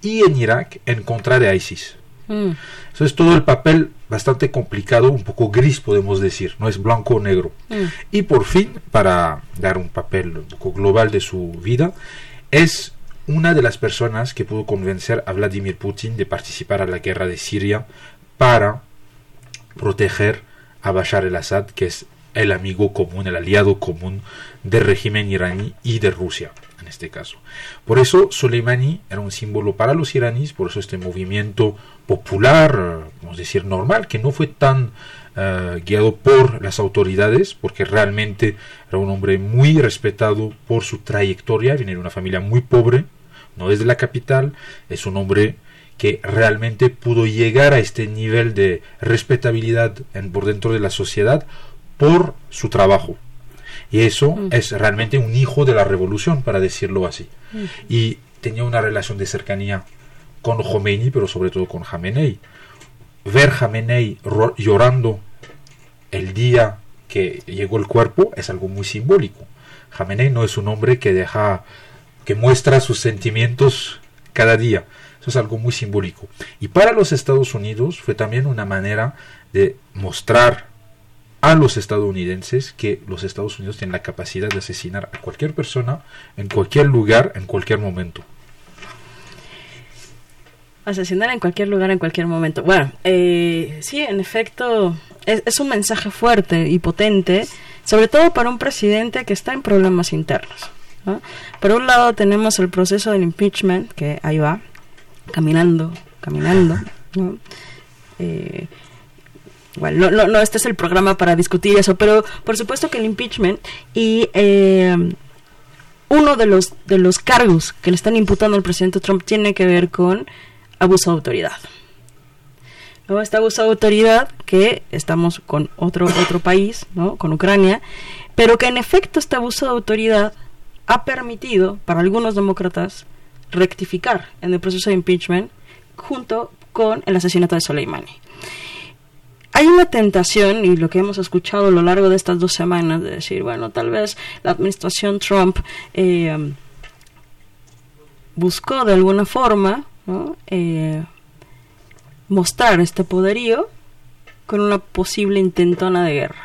y en Irak en contra de ISIS. Mm. Eso es todo el papel bastante complicado, un poco gris podemos decir, no es blanco o negro. Mm. Y por fin, para dar un papel un poco global de su vida, es una de las personas que pudo convencer a Vladimir Putin de participar a la guerra de Siria para proteger a Bashar el-Assad, que es el amigo común, el aliado común del régimen iraní y de Rusia, en este caso. Por eso Soleimani era un símbolo para los iraníes, por eso este movimiento popular, vamos a decir normal, que no fue tan eh, guiado por las autoridades, porque realmente era un hombre muy respetado por su trayectoria, viene de una familia muy pobre, no es la capital, es un hombre que realmente pudo llegar a este nivel de respetabilidad por dentro de la sociedad por su trabajo. Y eso Mm. es realmente un hijo de la revolución, para decirlo así. Mm. Y tenía una relación de cercanía con Khomeini, pero sobre todo con Jamenei. Ver Jamenei ro- llorando el día que llegó el cuerpo es algo muy simbólico. Jamenei no es un hombre que deja, que muestra sus sentimientos cada día. Eso es algo muy simbólico. Y para los Estados Unidos fue también una manera de mostrar a los estadounidenses que los Estados Unidos tienen la capacidad de asesinar a cualquier persona en cualquier lugar, en cualquier momento. Asesinar en cualquier lugar, en cualquier momento. Bueno, eh, sí, en efecto, es, un mensaje fuerte y potente, sobre todo para un presidente que está en problemas internos. ¿no? Por un lado tenemos el proceso del impeachment, que ahí va, caminando, caminando. ¿no? Eh, bueno, no, no, no, este es el programa para discutir eso, pero por supuesto que el impeachment y eh, uno de los, de los cargos que le están imputando al presidente Trump tiene que ver con abuso de autoridad. ¿No? Este abuso de autoridad que estamos con otro, otro país, ¿no? con Ucrania, pero que en efecto este abuso de autoridad ha permitido para algunos demócratas rectificar en el proceso de impeachment junto con el asesinato de Soleimani. Hay una tentación, y lo que hemos escuchado a lo largo de estas dos semanas, de decir, bueno, tal vez la administración Trump eh, buscó de alguna forma eh, mostrar este poderío con una posible intentona de guerra.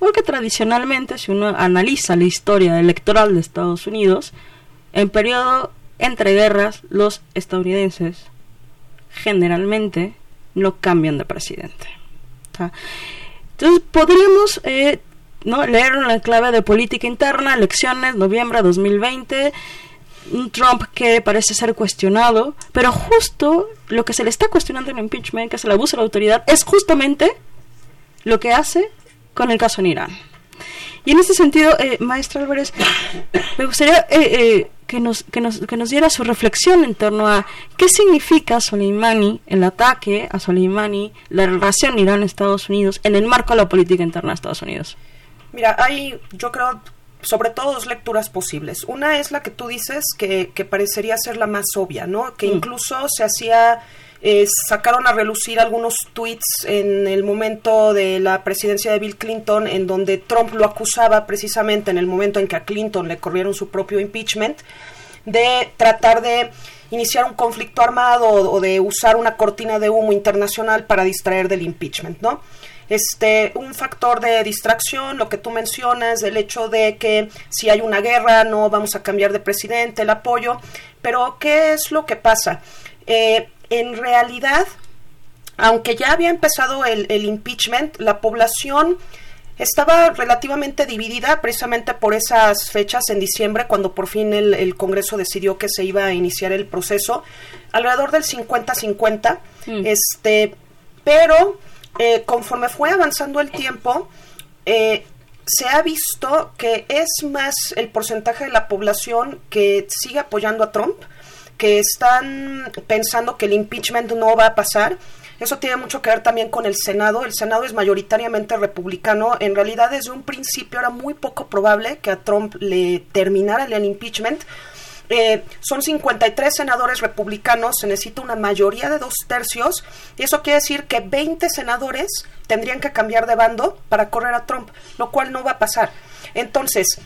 Porque tradicionalmente, si uno analiza la historia electoral de Estados Unidos, en periodo entre guerras, los estadounidenses generalmente no cambian de presidente. Entonces podríamos eh, ¿no? leer en la clave de política interna, elecciones, noviembre de 2020, un Trump que parece ser cuestionado, pero justo lo que se le está cuestionando en el impeachment, que es el abuso de la autoridad, es justamente lo que hace con el caso en Irán. Y en ese sentido, eh, maestra Álvarez, me gustaría eh, eh, que, nos, que, nos, que nos diera su reflexión en torno a qué significa Soleimani, el ataque a Soleimani, la relación Irán-Estados Unidos en el marco de la política interna de Estados Unidos. Mira, hay, yo creo, sobre todo dos lecturas posibles. Una es la que tú dices, que, que parecería ser la más obvia, ¿no? Que Mm. incluso se hacía, eh, sacaron a relucir algunos tweets en el momento de la presidencia de Bill Clinton, en donde Trump lo acusaba precisamente en el momento en que a Clinton le corrieron su propio impeachment, de tratar de iniciar un conflicto armado o, de usar una cortina de humo internacional para distraer del impeachment, ¿no? este un factor de distracción, lo que tú mencionas, el hecho de que si hay una guerra no vamos a cambiar de presidente, el apoyo, pero ¿qué es lo que pasa? Eh, en realidad, aunque ya había empezado el, el impeachment, la población estaba relativamente dividida precisamente por esas fechas en diciembre, cuando por fin el, el Congreso decidió que se iba a iniciar el proceso, alrededor del 50-50, este, pero eh, conforme fue avanzando el tiempo, eh, se ha visto que es más el porcentaje de la población que sigue apoyando a Trump, que están pensando que el impeachment no va a pasar. Eso tiene mucho que ver también con el Senado. El Senado es mayoritariamente republicano. En realidad, desde un principio era muy poco probable que a Trump le terminara el impeachment. Eh, son 53 senadores republicanos, se necesita una mayoría de dos tercios, y eso quiere decir que 20 senadores tendrían que cambiar de bando para correr a Trump, lo cual no va a pasar. Entonces,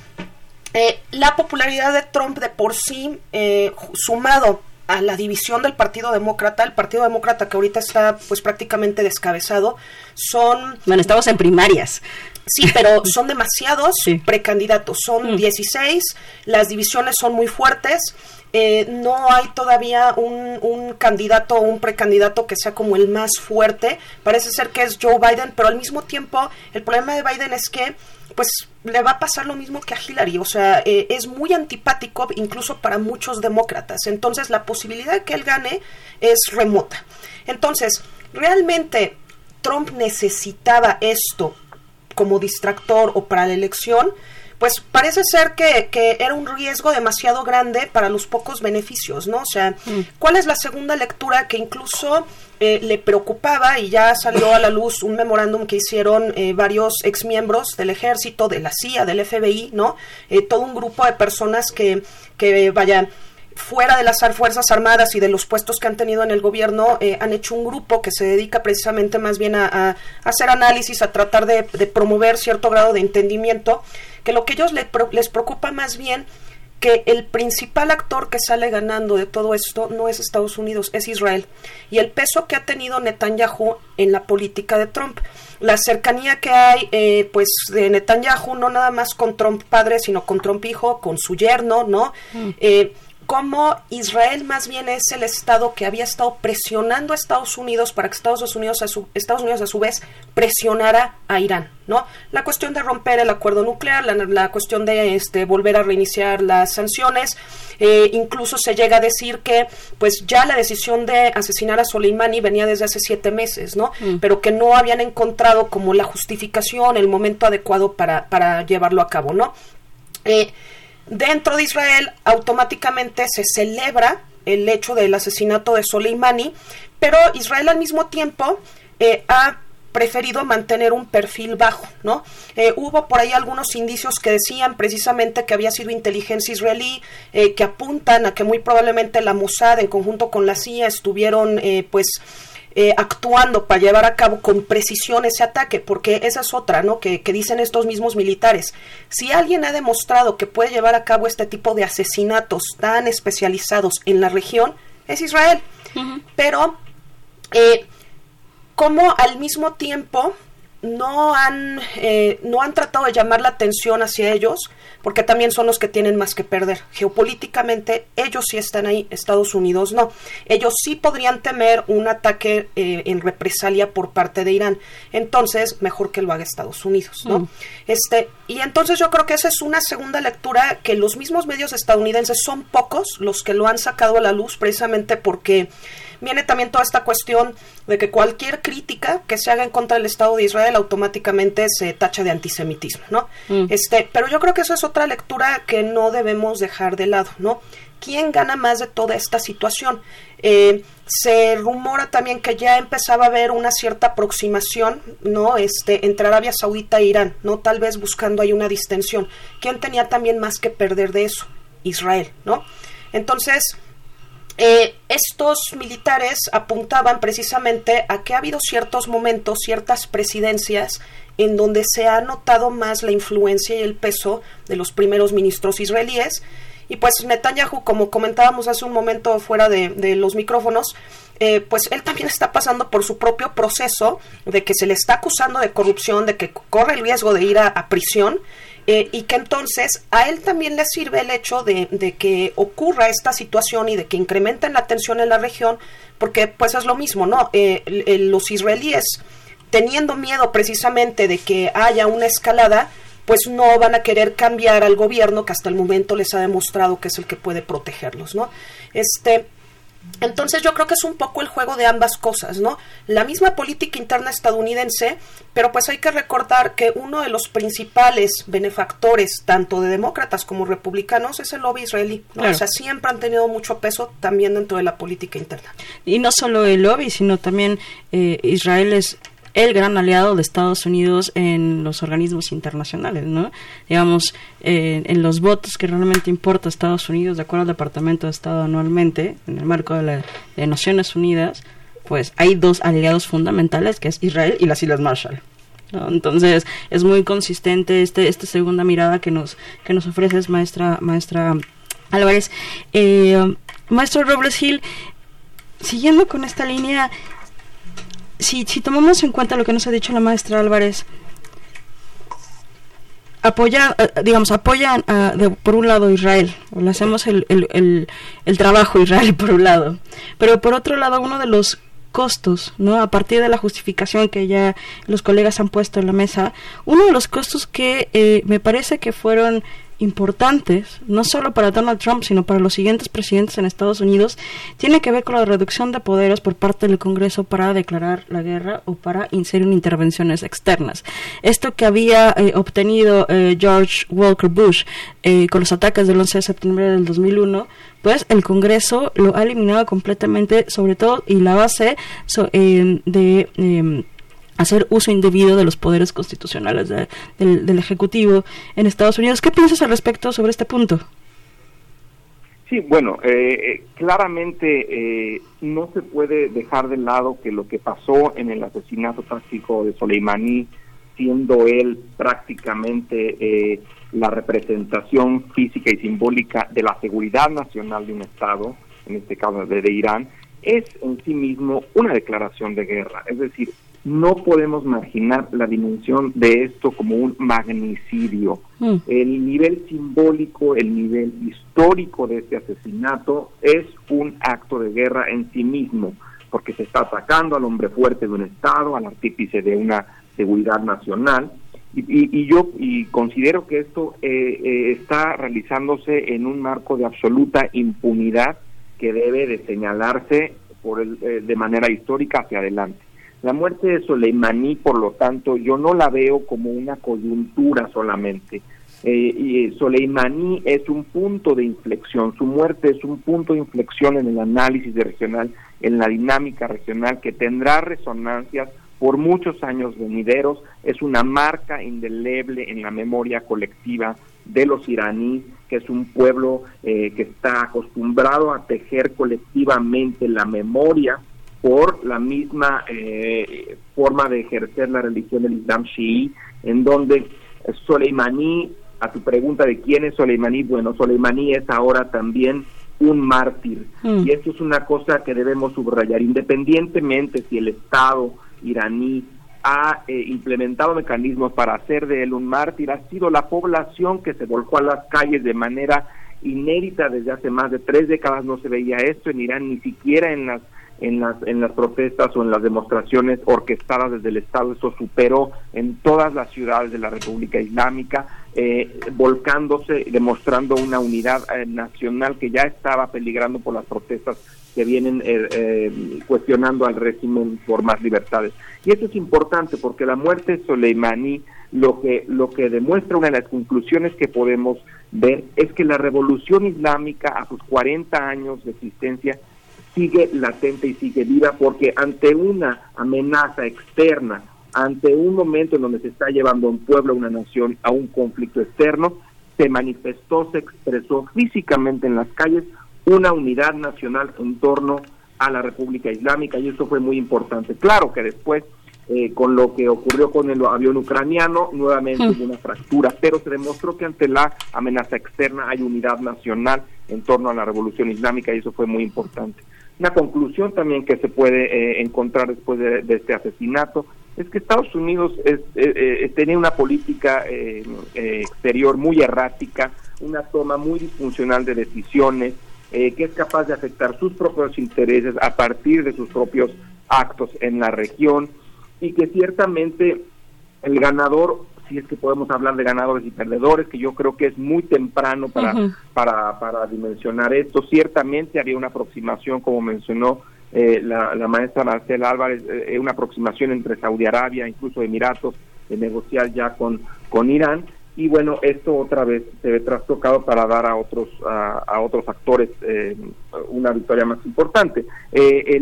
eh, la popularidad de Trump de por sí, eh, sumado a la división del Partido Demócrata, el Partido Demócrata que ahorita está pues prácticamente descabezado, son... Bueno, estamos en primarias. Sí, pero [LAUGHS] son demasiados precandidatos, son 16, las divisiones son muy fuertes eh, no hay todavía un, un candidato o un precandidato que sea como el más fuerte. Parece ser que es Joe Biden, pero al mismo tiempo el problema de Biden es que pues le va a pasar lo mismo que a Hillary, o sea, eh, es muy antipático incluso para muchos demócratas, entonces la posibilidad de que él gane es remota. Entonces, realmente Trump necesitaba esto como distractor o para la elección, pues parece ser que, que, era un riesgo demasiado grande para los pocos beneficios, ¿no? O sea, ¿cuál es la segunda lectura que incluso eh, le preocupaba y ya salió a la luz un memorándum que hicieron eh, varios exmiembros del ejército, de la CIA, del FBI, ¿no? Eh, todo un grupo de personas que, que vayan fuera de las Fuerzas Armadas y de los puestos que han tenido en el gobierno, eh, han hecho un grupo que se dedica precisamente más bien a, hacer análisis, a tratar de, promover cierto grado de entendimiento, que lo que ellos les preocupa más bien que el principal actor que sale ganando de todo esto no es Estados Unidos, es Israel. Y el peso que ha tenido Netanyahu en la política de Trump. La cercanía que hay, eh, pues, de Netanyahu, no nada más con Trump padre, sino con Trump hijo, con su yerno, ¿no? Mm. Eh, cómo Israel más bien es el Estado que había estado presionando a Estados Unidos para que Estados Unidos a su, Estados Unidos a su vez presionara a Irán, ¿no? La cuestión de romper el acuerdo nuclear, la, cuestión de este, volver a reiniciar las sanciones, eh, incluso se llega a decir que pues ya la decisión de asesinar a Soleimani venía desde hace siete meses, ¿no? Mm. Pero que no habían encontrado como la justificación, el momento adecuado para, para llevarlo a cabo, ¿no? Eh, Dentro de Israel automáticamente se celebra el hecho del asesinato de Soleimani, pero Israel al mismo tiempo eh, ha preferido mantener un perfil bajo, ¿no? Eh, hubo por ahí algunos indicios que decían precisamente que había sido inteligencia israelí, eh, que apuntan a que muy probablemente la Mossad en conjunto con la CIA estuvieron, pues, eh, actuando para llevar a cabo con precisión ese ataque, porque esa es otra, ¿no? Que, dicen estos mismos militares. Si alguien ha demostrado que puede llevar a cabo este tipo de asesinatos tan especializados en la región, es Israel. Pero, eh, como al mismo tiempo no han, eh, no han tratado de llamar la atención hacia ellos, porque también son los que tienen más que perder. Geopolíticamente, ellos sí están ahí, Estados Unidos no. Ellos sí podrían temer un ataque eh, en represalia por parte de Irán. Entonces, mejor que lo haga Estados Unidos, ¿no? Mm. Este, y entonces yo creo que esa es una segunda lectura que los mismos medios estadounidenses son pocos los que lo han sacado a la luz precisamente porque viene también toda esta cuestión de que cualquier crítica que se haga en contra del Estado de Israel automáticamente se tacha de antisemitismo, ¿no? Mm. Este, pero yo creo que eso es otra lectura que no debemos dejar de lado, ¿no? ¿Quién gana más de toda esta situación? Eh, se rumora también que ya empezaba a haber una cierta aproximación, ¿no? Este, entre Arabia Saudita e Irán, ¿no? Tal vez buscando ahí una distensión. ¿Quién tenía también más que perder de eso? Israel, ¿no? Entonces, eh, estos militares apuntaban precisamente a que ha habido ciertos momentos, ciertas presidencias en donde se ha notado más la influencia y el peso de los primeros ministros israelíes. Y pues Netanyahu, como comentábamos hace un momento fuera de, los micrófonos, eh, pues él también está pasando por su propio proceso de que se le está acusando de corrupción, de que corre el riesgo de ir a prisión eh, y que entonces a él también le sirve el hecho de, que ocurra esta situación y de que incrementen la tensión en la región, porque pues es lo mismo, ¿no? Eh, los israelíes teniendo miedo precisamente de que haya una escalada, pues no van a querer cambiar al gobierno que hasta el momento les ha demostrado que es el que puede protegerlos, ¿no? Este, entonces yo creo que es un poco el juego de ambas cosas, ¿no? La misma política interna estadounidense, pero pues hay que recordar que uno de los principales benefactores, tanto de demócratas como republicanos, es el lobby israelí. O sea, siempre han tenido mucho peso también dentro de la política interna. Y no solo el lobby, sino también eh, Israel es el gran aliado de Estados Unidos en los organismos internacionales, ¿no? Digamos, eh, en los votos que realmente importa Estados Unidos, de acuerdo al Departamento de Estado anualmente, en el marco de, las Naciones Unidas, pues hay dos aliados fundamentales, que es Israel y las Islas Marshall. Entonces, es muy consistente este, esta segunda mirada que nos, que nos ofreces, maestra, maestra Álvarez. Eh, maestro Robles Gil, siguiendo con esta línea, si, si tomamos en cuenta lo que nos ha dicho la maestra Álvarez, apoya, eh, digamos, apoyan por un lado Israel, o le hacemos el, el, el, trabajo a Israel [LAUGHS] por un lado, pero por otro lado uno de los costos, ¿no? A partir de la justificación que ya los colegas han puesto en la mesa, uno de los costos que eh, me parece que fueron importantes, no solo para Donald Trump, sino para los siguientes presidentes en Estados Unidos, tiene que ver con la reducción de poderes por parte del Congreso para declarar la guerra o para inserir intervenciones externas. Esto que había eh, obtenido eh, George Walker Bush eh, con los ataques del 11 de septiembre del 2001, pues el Congreso lo ha eliminado completamente, sobre todo, y la base de em, hacer uso indebido de los poderes constitucionales del, Ejecutivo en Estados Unidos. ¿Qué piensas al respecto sobre este punto? Sí, bueno, eh, eh, claramente eh, no se puede dejar de lado que lo que pasó en el asesinato táctico de Soleimani, siendo él prácticamente la representación física y simbólica de la seguridad nacional de un Estado, en este caso de Irán, es en sí mismo una declaración de guerra. Es decir, no podemos marginar la dimensión de esto como un magnicidio. Mm. El nivel simbólico, el nivel histórico de este asesinato es un acto de guerra en sí mismo, porque se está atacando al hombre fuerte de un Estado, al artífice de una seguridad nacional. Y, yo y considero que esto eh, eh, está realizándose en un marco de absoluta impunidad que debe de señalarse por el, eh, de manera histórica hacia adelante. La muerte de Soleimani, por lo tanto, yo no la veo como una coyuntura solamente. Eh, y eh, Soleimani es un punto de inflexión, su muerte es un punto de inflexión en el análisis regional, en la dinámica regional que tendrá resonancias por muchos años venideros, es una marca indeleble en la memoria colectiva de los iraníes, que es un pueblo eh, que está acostumbrado a tejer colectivamente la memoria por la misma eh, forma de ejercer la religión del Islam chií, en donde Soleimani, a tu pregunta de quién es Soleimani, bueno, Soleimani es ahora también un mártir. Mm. Y esto es una cosa que debemos subrayar, independientemente si el Estado iraní ha eh, implementado mecanismos para hacer de él un mártir, ha sido la población que se volcó a las calles de manera inédita desde hace más de tres décadas, no se veía esto en Irán, ni siquiera en las en las, en las protestas o en las demostraciones orquestadas desde el Estado. Eso superó en todas las ciudades de la República Islámica, eh, volcándose, demostrando una unidad eh, nacional que ya estaba peligrando por las protestas que vienen eh, cuestionando al régimen por más libertades. Y eso es importante porque la muerte de Soleimani lo que, lo que demuestra una de las conclusiones que podemos ver es que la revolución islámica a sus 40 años de existencia sigue latente y sigue viva porque ante una amenaza externa, ante un momento en donde se está llevando un pueblo, una nación a un conflicto externo, se manifestó, se expresó físicamente en las calles una unidad nacional en torno a la República Islámica y eso fue muy importante. Claro que después, eh, con lo que ocurrió con el avión ucraniano, nuevamente hubo una fractura, pero se demostró que ante la amenaza externa hay unidad nacional en torno a la revolución islámica y eso fue muy importante. Una conclusión también que se puede eh, encontrar después de, este asesinato es que Estados Unidos es, eh, eh, tenía una política exterior muy errática, una toma muy disfuncional de decisiones, que es capaz de afectar sus propios intereses a partir de sus propios actos en la región y que ciertamente el ganador si es que podemos hablar de ganadores y perdedores, que yo creo que es muy temprano para, para, para dimensionar esto. Ciertamente había una aproximación, como mencionó eh, la, maestra Marcela Álvarez, eh, una aproximación entre Saudi Arabia, incluso Emiratos, de negociar ya con, con Irán y bueno esto otra vez se ve trastocado para dar a otros a, otros actores eh, una victoria más importante eh,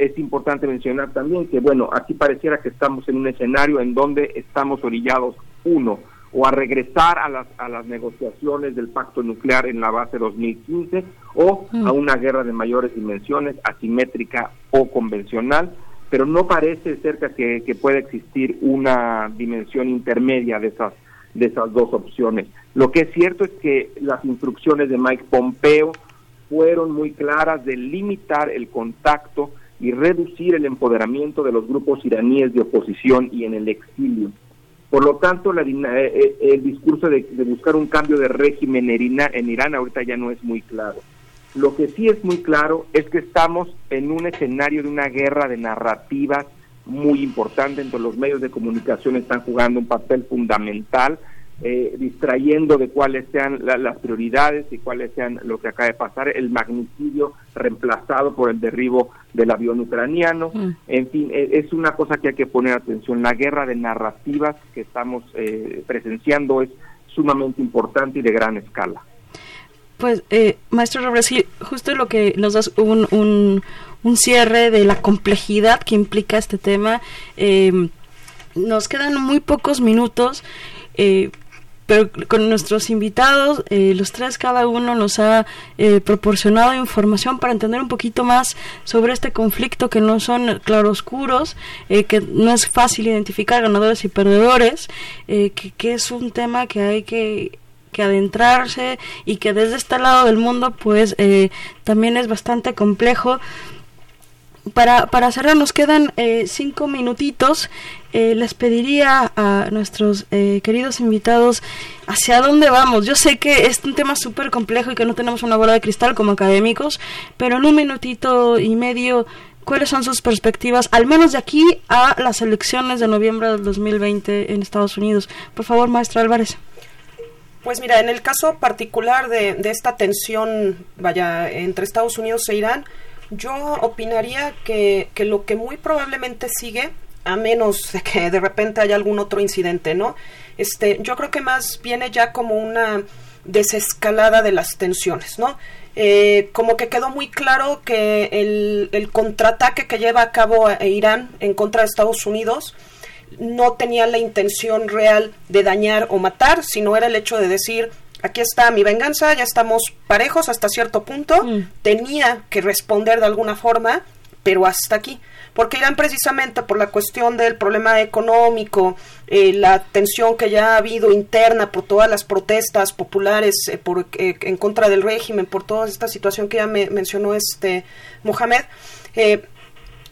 es importante mencionar también que bueno aquí pareciera que estamos en un escenario en donde estamos orillados uno o a regresar a las, a las negociaciones del pacto nuclear en la base 2015 o a mm. una guerra de mayores dimensiones, asimétrica o convencional, pero no parece cerca que, que pueda existir una dimensión intermedia de esas de esas dos opciones. Lo que es cierto es que las instrucciones de Mike Pompeo fueron muy claras de limitar el contacto y reducir el empoderamiento de los grupos iraníes de oposición y en el exilio. Por lo tanto, la, el discurso de, buscar un cambio de régimen en, en Irán ahorita ya no es muy claro. Lo que sí es muy claro es que estamos en un escenario de una guerra de narrativas muy importante, entonces los medios de comunicación están jugando un papel fundamental, eh, distrayendo de cuáles sean las prioridades y cuáles sean lo que acaba de pasar, el magnicidio reemplazado por el derribo del avión ucraniano, mm. en fin, e, es una cosa que hay que poner atención, la guerra de narrativas que estamos eh, presenciando es sumamente importante y de gran escala. Pues, eh, maestro Robles, justo lo que nos das un, un, un, cierre de la complejidad que implica este tema. Eh, nos quedan muy pocos minutos. Eh, pero con nuestros invitados, eh, los tres cada uno nos ha eh, proporcionado información para entender un poquito más sobre este conflicto que no son claroscuros, eh, que no es fácil identificar ganadores y perdedores, que, que, es un tema que hay que que adentrarse y que desde este lado del mundo pues también es bastante complejo. Para, para cerrar nos quedan eh, cinco minutitos. Eh, les pediría a nuestros queridos invitados hacia dónde vamos. Yo sé que es un tema súper complejo y que no tenemos una bola de cristal como académicos, pero en un minutito y medio, ¿cuáles son sus perspectivas, al menos de aquí a las elecciones de noviembre del 2020 en Estados Unidos? Por favor, maestro Álvarez. Pues mira, en el caso particular de, esta tensión, vaya, entre Estados Unidos e Irán, yo opinaría que, que, lo que muy probablemente sigue, a menos de que de repente haya algún otro incidente, ¿no? Este, yo creo que más viene ya como una desescalada de las tensiones, ¿no? Eh, como que quedó muy claro que el, el contraataque que lleva a cabo Irán en contra de Estados Unidos no tenía la intención real de dañar o matar, sino era el hecho de decir, aquí está mi venganza, ya estamos parejos hasta cierto punto, mm. tenía que responder de alguna forma, pero hasta aquí. Porque Irán precisamente por la cuestión del problema económico, eh, la tensión que ya ha habido interna por todas las protestas populares eh, por, eh, en contra del régimen, por toda esta situación que ya me mencionó este Mohamed,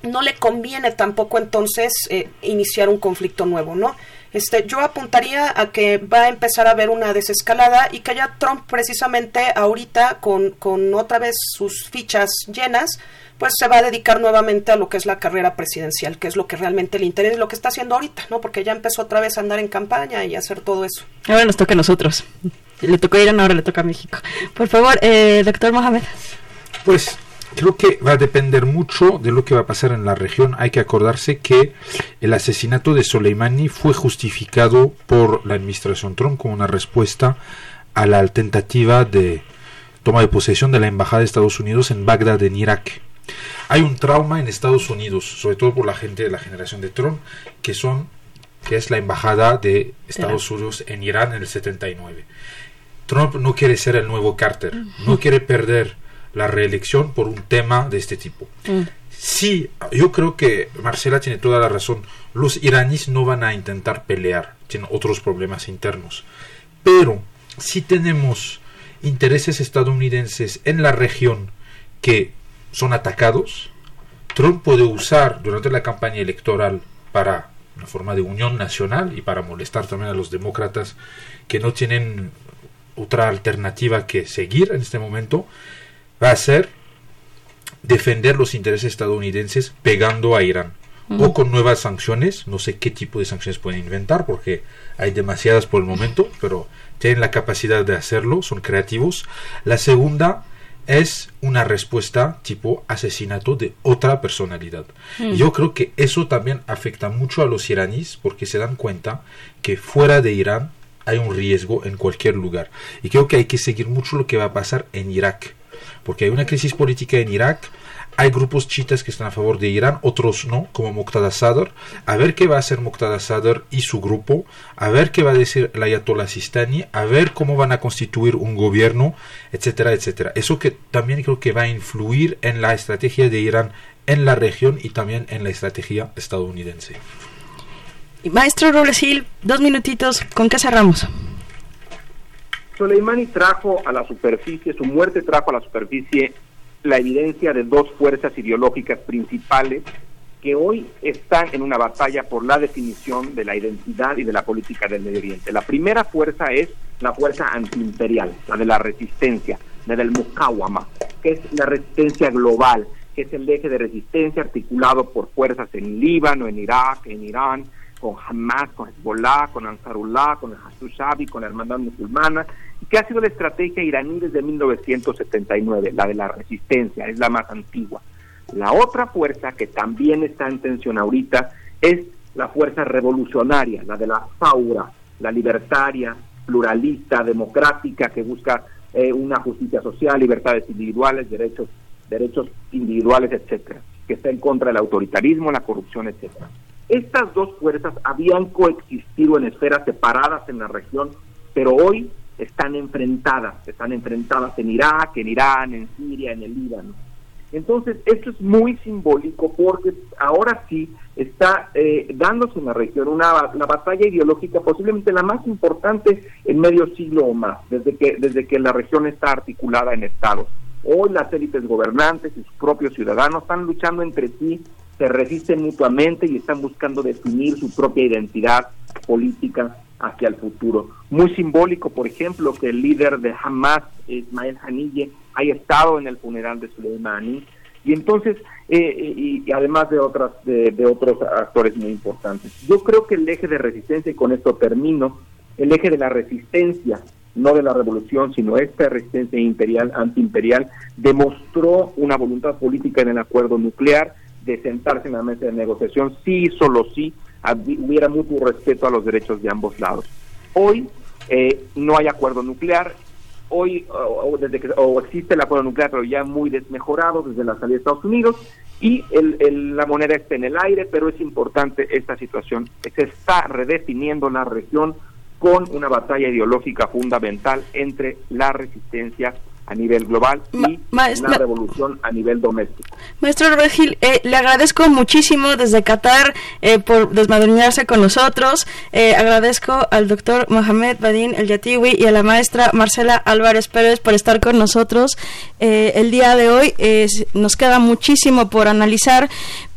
no le conviene tampoco entonces eh, iniciar un conflicto nuevo, ¿no? Este, yo apuntaría a que va a empezar a haber una desescalada y que ya Trump precisamente ahorita con, con otra vez sus fichas llenas, pues se va a dedicar nuevamente a lo que es la carrera presidencial, que es lo que realmente le interesa, lo que está haciendo ahorita, ¿no? Porque ya empezó otra vez a andar en campaña y hacer todo eso. Ahora nos toca a nosotros. Le tocó a Irán, ahora le toca a México. Por favor, eh, doctor Mohamed. Pues Creo que va a depender mucho de lo que va a pasar en la región. Hay que acordarse que el asesinato de Soleimani fue justificado por la administración Trump como una respuesta a la tentativa de toma de posesión de la embajada de Estados Unidos en Bagdad, en Irak. Hay un trauma en Estados Unidos, sobre todo por la gente de la generación de Trump, que son que es la embajada de Estados Unidos en Irán en el 79. Trump no quiere ser el nuevo Carter, no quiere perder la reelección por un tema de este tipo. Mm. Sí, yo creo que Marcela tiene toda la razón. Los iraníes no van a intentar pelear, tienen otros problemas internos. Pero si tenemos intereses estadounidenses en la región que son atacados, Trump puede usar durante la campaña electoral para una forma de unión nacional y para molestar también a los demócratas que no tienen otra alternativa que seguir en este momento, va a ser defender los intereses estadounidenses pegando a Irán. O con nuevas sanciones, no sé qué tipo de sanciones pueden inventar porque hay demasiadas por el momento, pero tienen la capacidad de hacerlo, son creativos. La segunda es una respuesta tipo asesinato de otra personalidad. Y yo creo que eso también afecta mucho a los iraníes porque se dan cuenta que fuera de Irán hay un riesgo en cualquier lugar. Y creo que hay que seguir mucho lo que va a pasar en Irak porque hay una crisis política en Irak, hay grupos chiitas que están a favor de Irán, otros no, como Muqtada Sadr. A ver qué va a hacer Muqtada Sadr y su grupo, a ver qué va a decir el Ayatollah Sistani, a ver cómo van a constituir un gobierno, etcétera, etcétera. Eso que también creo que va a influir en la estrategia de Irán en la región y también en la estrategia estadounidense. Maestro Robles dos minutitos, ¿con qué cerramos? Soleimani trajo a la superficie, su muerte trajo a la superficie la evidencia de dos fuerzas ideológicas principales que hoy están en una batalla por la definición de la identidad y de la política del Medio Oriente. La primera fuerza es la fuerza antiimperial, la de la resistencia, la del Mukawama, que es la resistencia global, que es el eje de resistencia articulado por fuerzas en Líbano, en Irak, en Irán, con Hamas, con Hezbollah, con Ansarullah, con el Hastushabi, con la Hermandad Musulmana, y que ha sido la estrategia iraní desde 1979, la de la resistencia, es la más antigua. La otra fuerza que también está en tensión ahorita es la fuerza revolucionaria, la de la Saura, la libertaria, pluralista, democrática, que busca eh, una justicia social, libertades individuales, derechos, derechos individuales, etcétera, que está en contra del autoritarismo, la corrupción, etcétera. Estas dos fuerzas habían coexistido en esferas separadas en la región, pero hoy están enfrentadas, están enfrentadas en Irak, en Irán, en Siria, en el Líbano. Entonces, esto es muy simbólico porque ahora sí está eh, dándose en la región una la batalla ideológica posiblemente la más importante en medio siglo o más, desde que, desde que la región está articulada en estados. Hoy las élites gobernantes y sus propios ciudadanos están luchando entre sí se resisten mutuamente y están buscando definir su propia identidad política hacia el futuro. Muy simbólico, por ejemplo, que el líder de Hamas, Ismael Haniyeh, haya estado en el funeral de Soleimani y entonces eh, eh, y, además de otras de, de, otros actores muy importantes. Yo creo que el eje de resistencia y con esto termino, el eje de la resistencia, no de la revolución, sino esta resistencia imperial antiimperial demostró una voluntad política en el acuerdo nuclear de sentarse en la mesa de negociación si solo si hubiera mutuo respeto a los derechos de ambos lados. Hoy eh, no hay acuerdo nuclear, hoy o, desde que o existe el acuerdo nuclear pero ya muy desmejorado desde la salida de Estados Unidos y el, la moneda está en el aire, pero es importante esta situación. Se está redefiniendo la región con una batalla ideológica fundamental entre la resistencia a nivel global y una revolución a nivel doméstico. Maestro Regil, eh, le agradezco muchísimo desde Qatar eh, por desmadrinarse con nosotros. Eh, agradezco al doctor Mohamed Badin El Yatiwi y a la maestra Marcela Álvarez Pérez por estar con nosotros el día de hoy. nos queda muchísimo por analizar.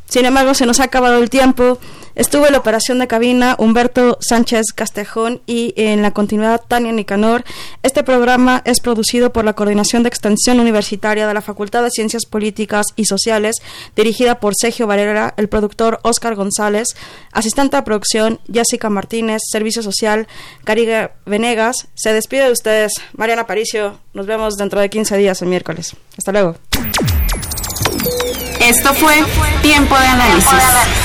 Sin embargo, se nos ha acabado el tiempo. Estuvo en la operación de cabina Humberto Sánchez Castejón y en la continuidad Tania Nicanor. Este programa es producido por la Coordinación de Extensión Universitaria de la Facultad de Ciencias Políticas y Sociales, dirigida por Sergio Varela, el productor Oscar González, asistente de producción Jessica Martínez, Servicio Social Cariga Venegas. Se despide de ustedes Mariana Aparicio. Nos vemos dentro de 15 días el miércoles. Hasta luego. Esto fue Tiempo de Análisis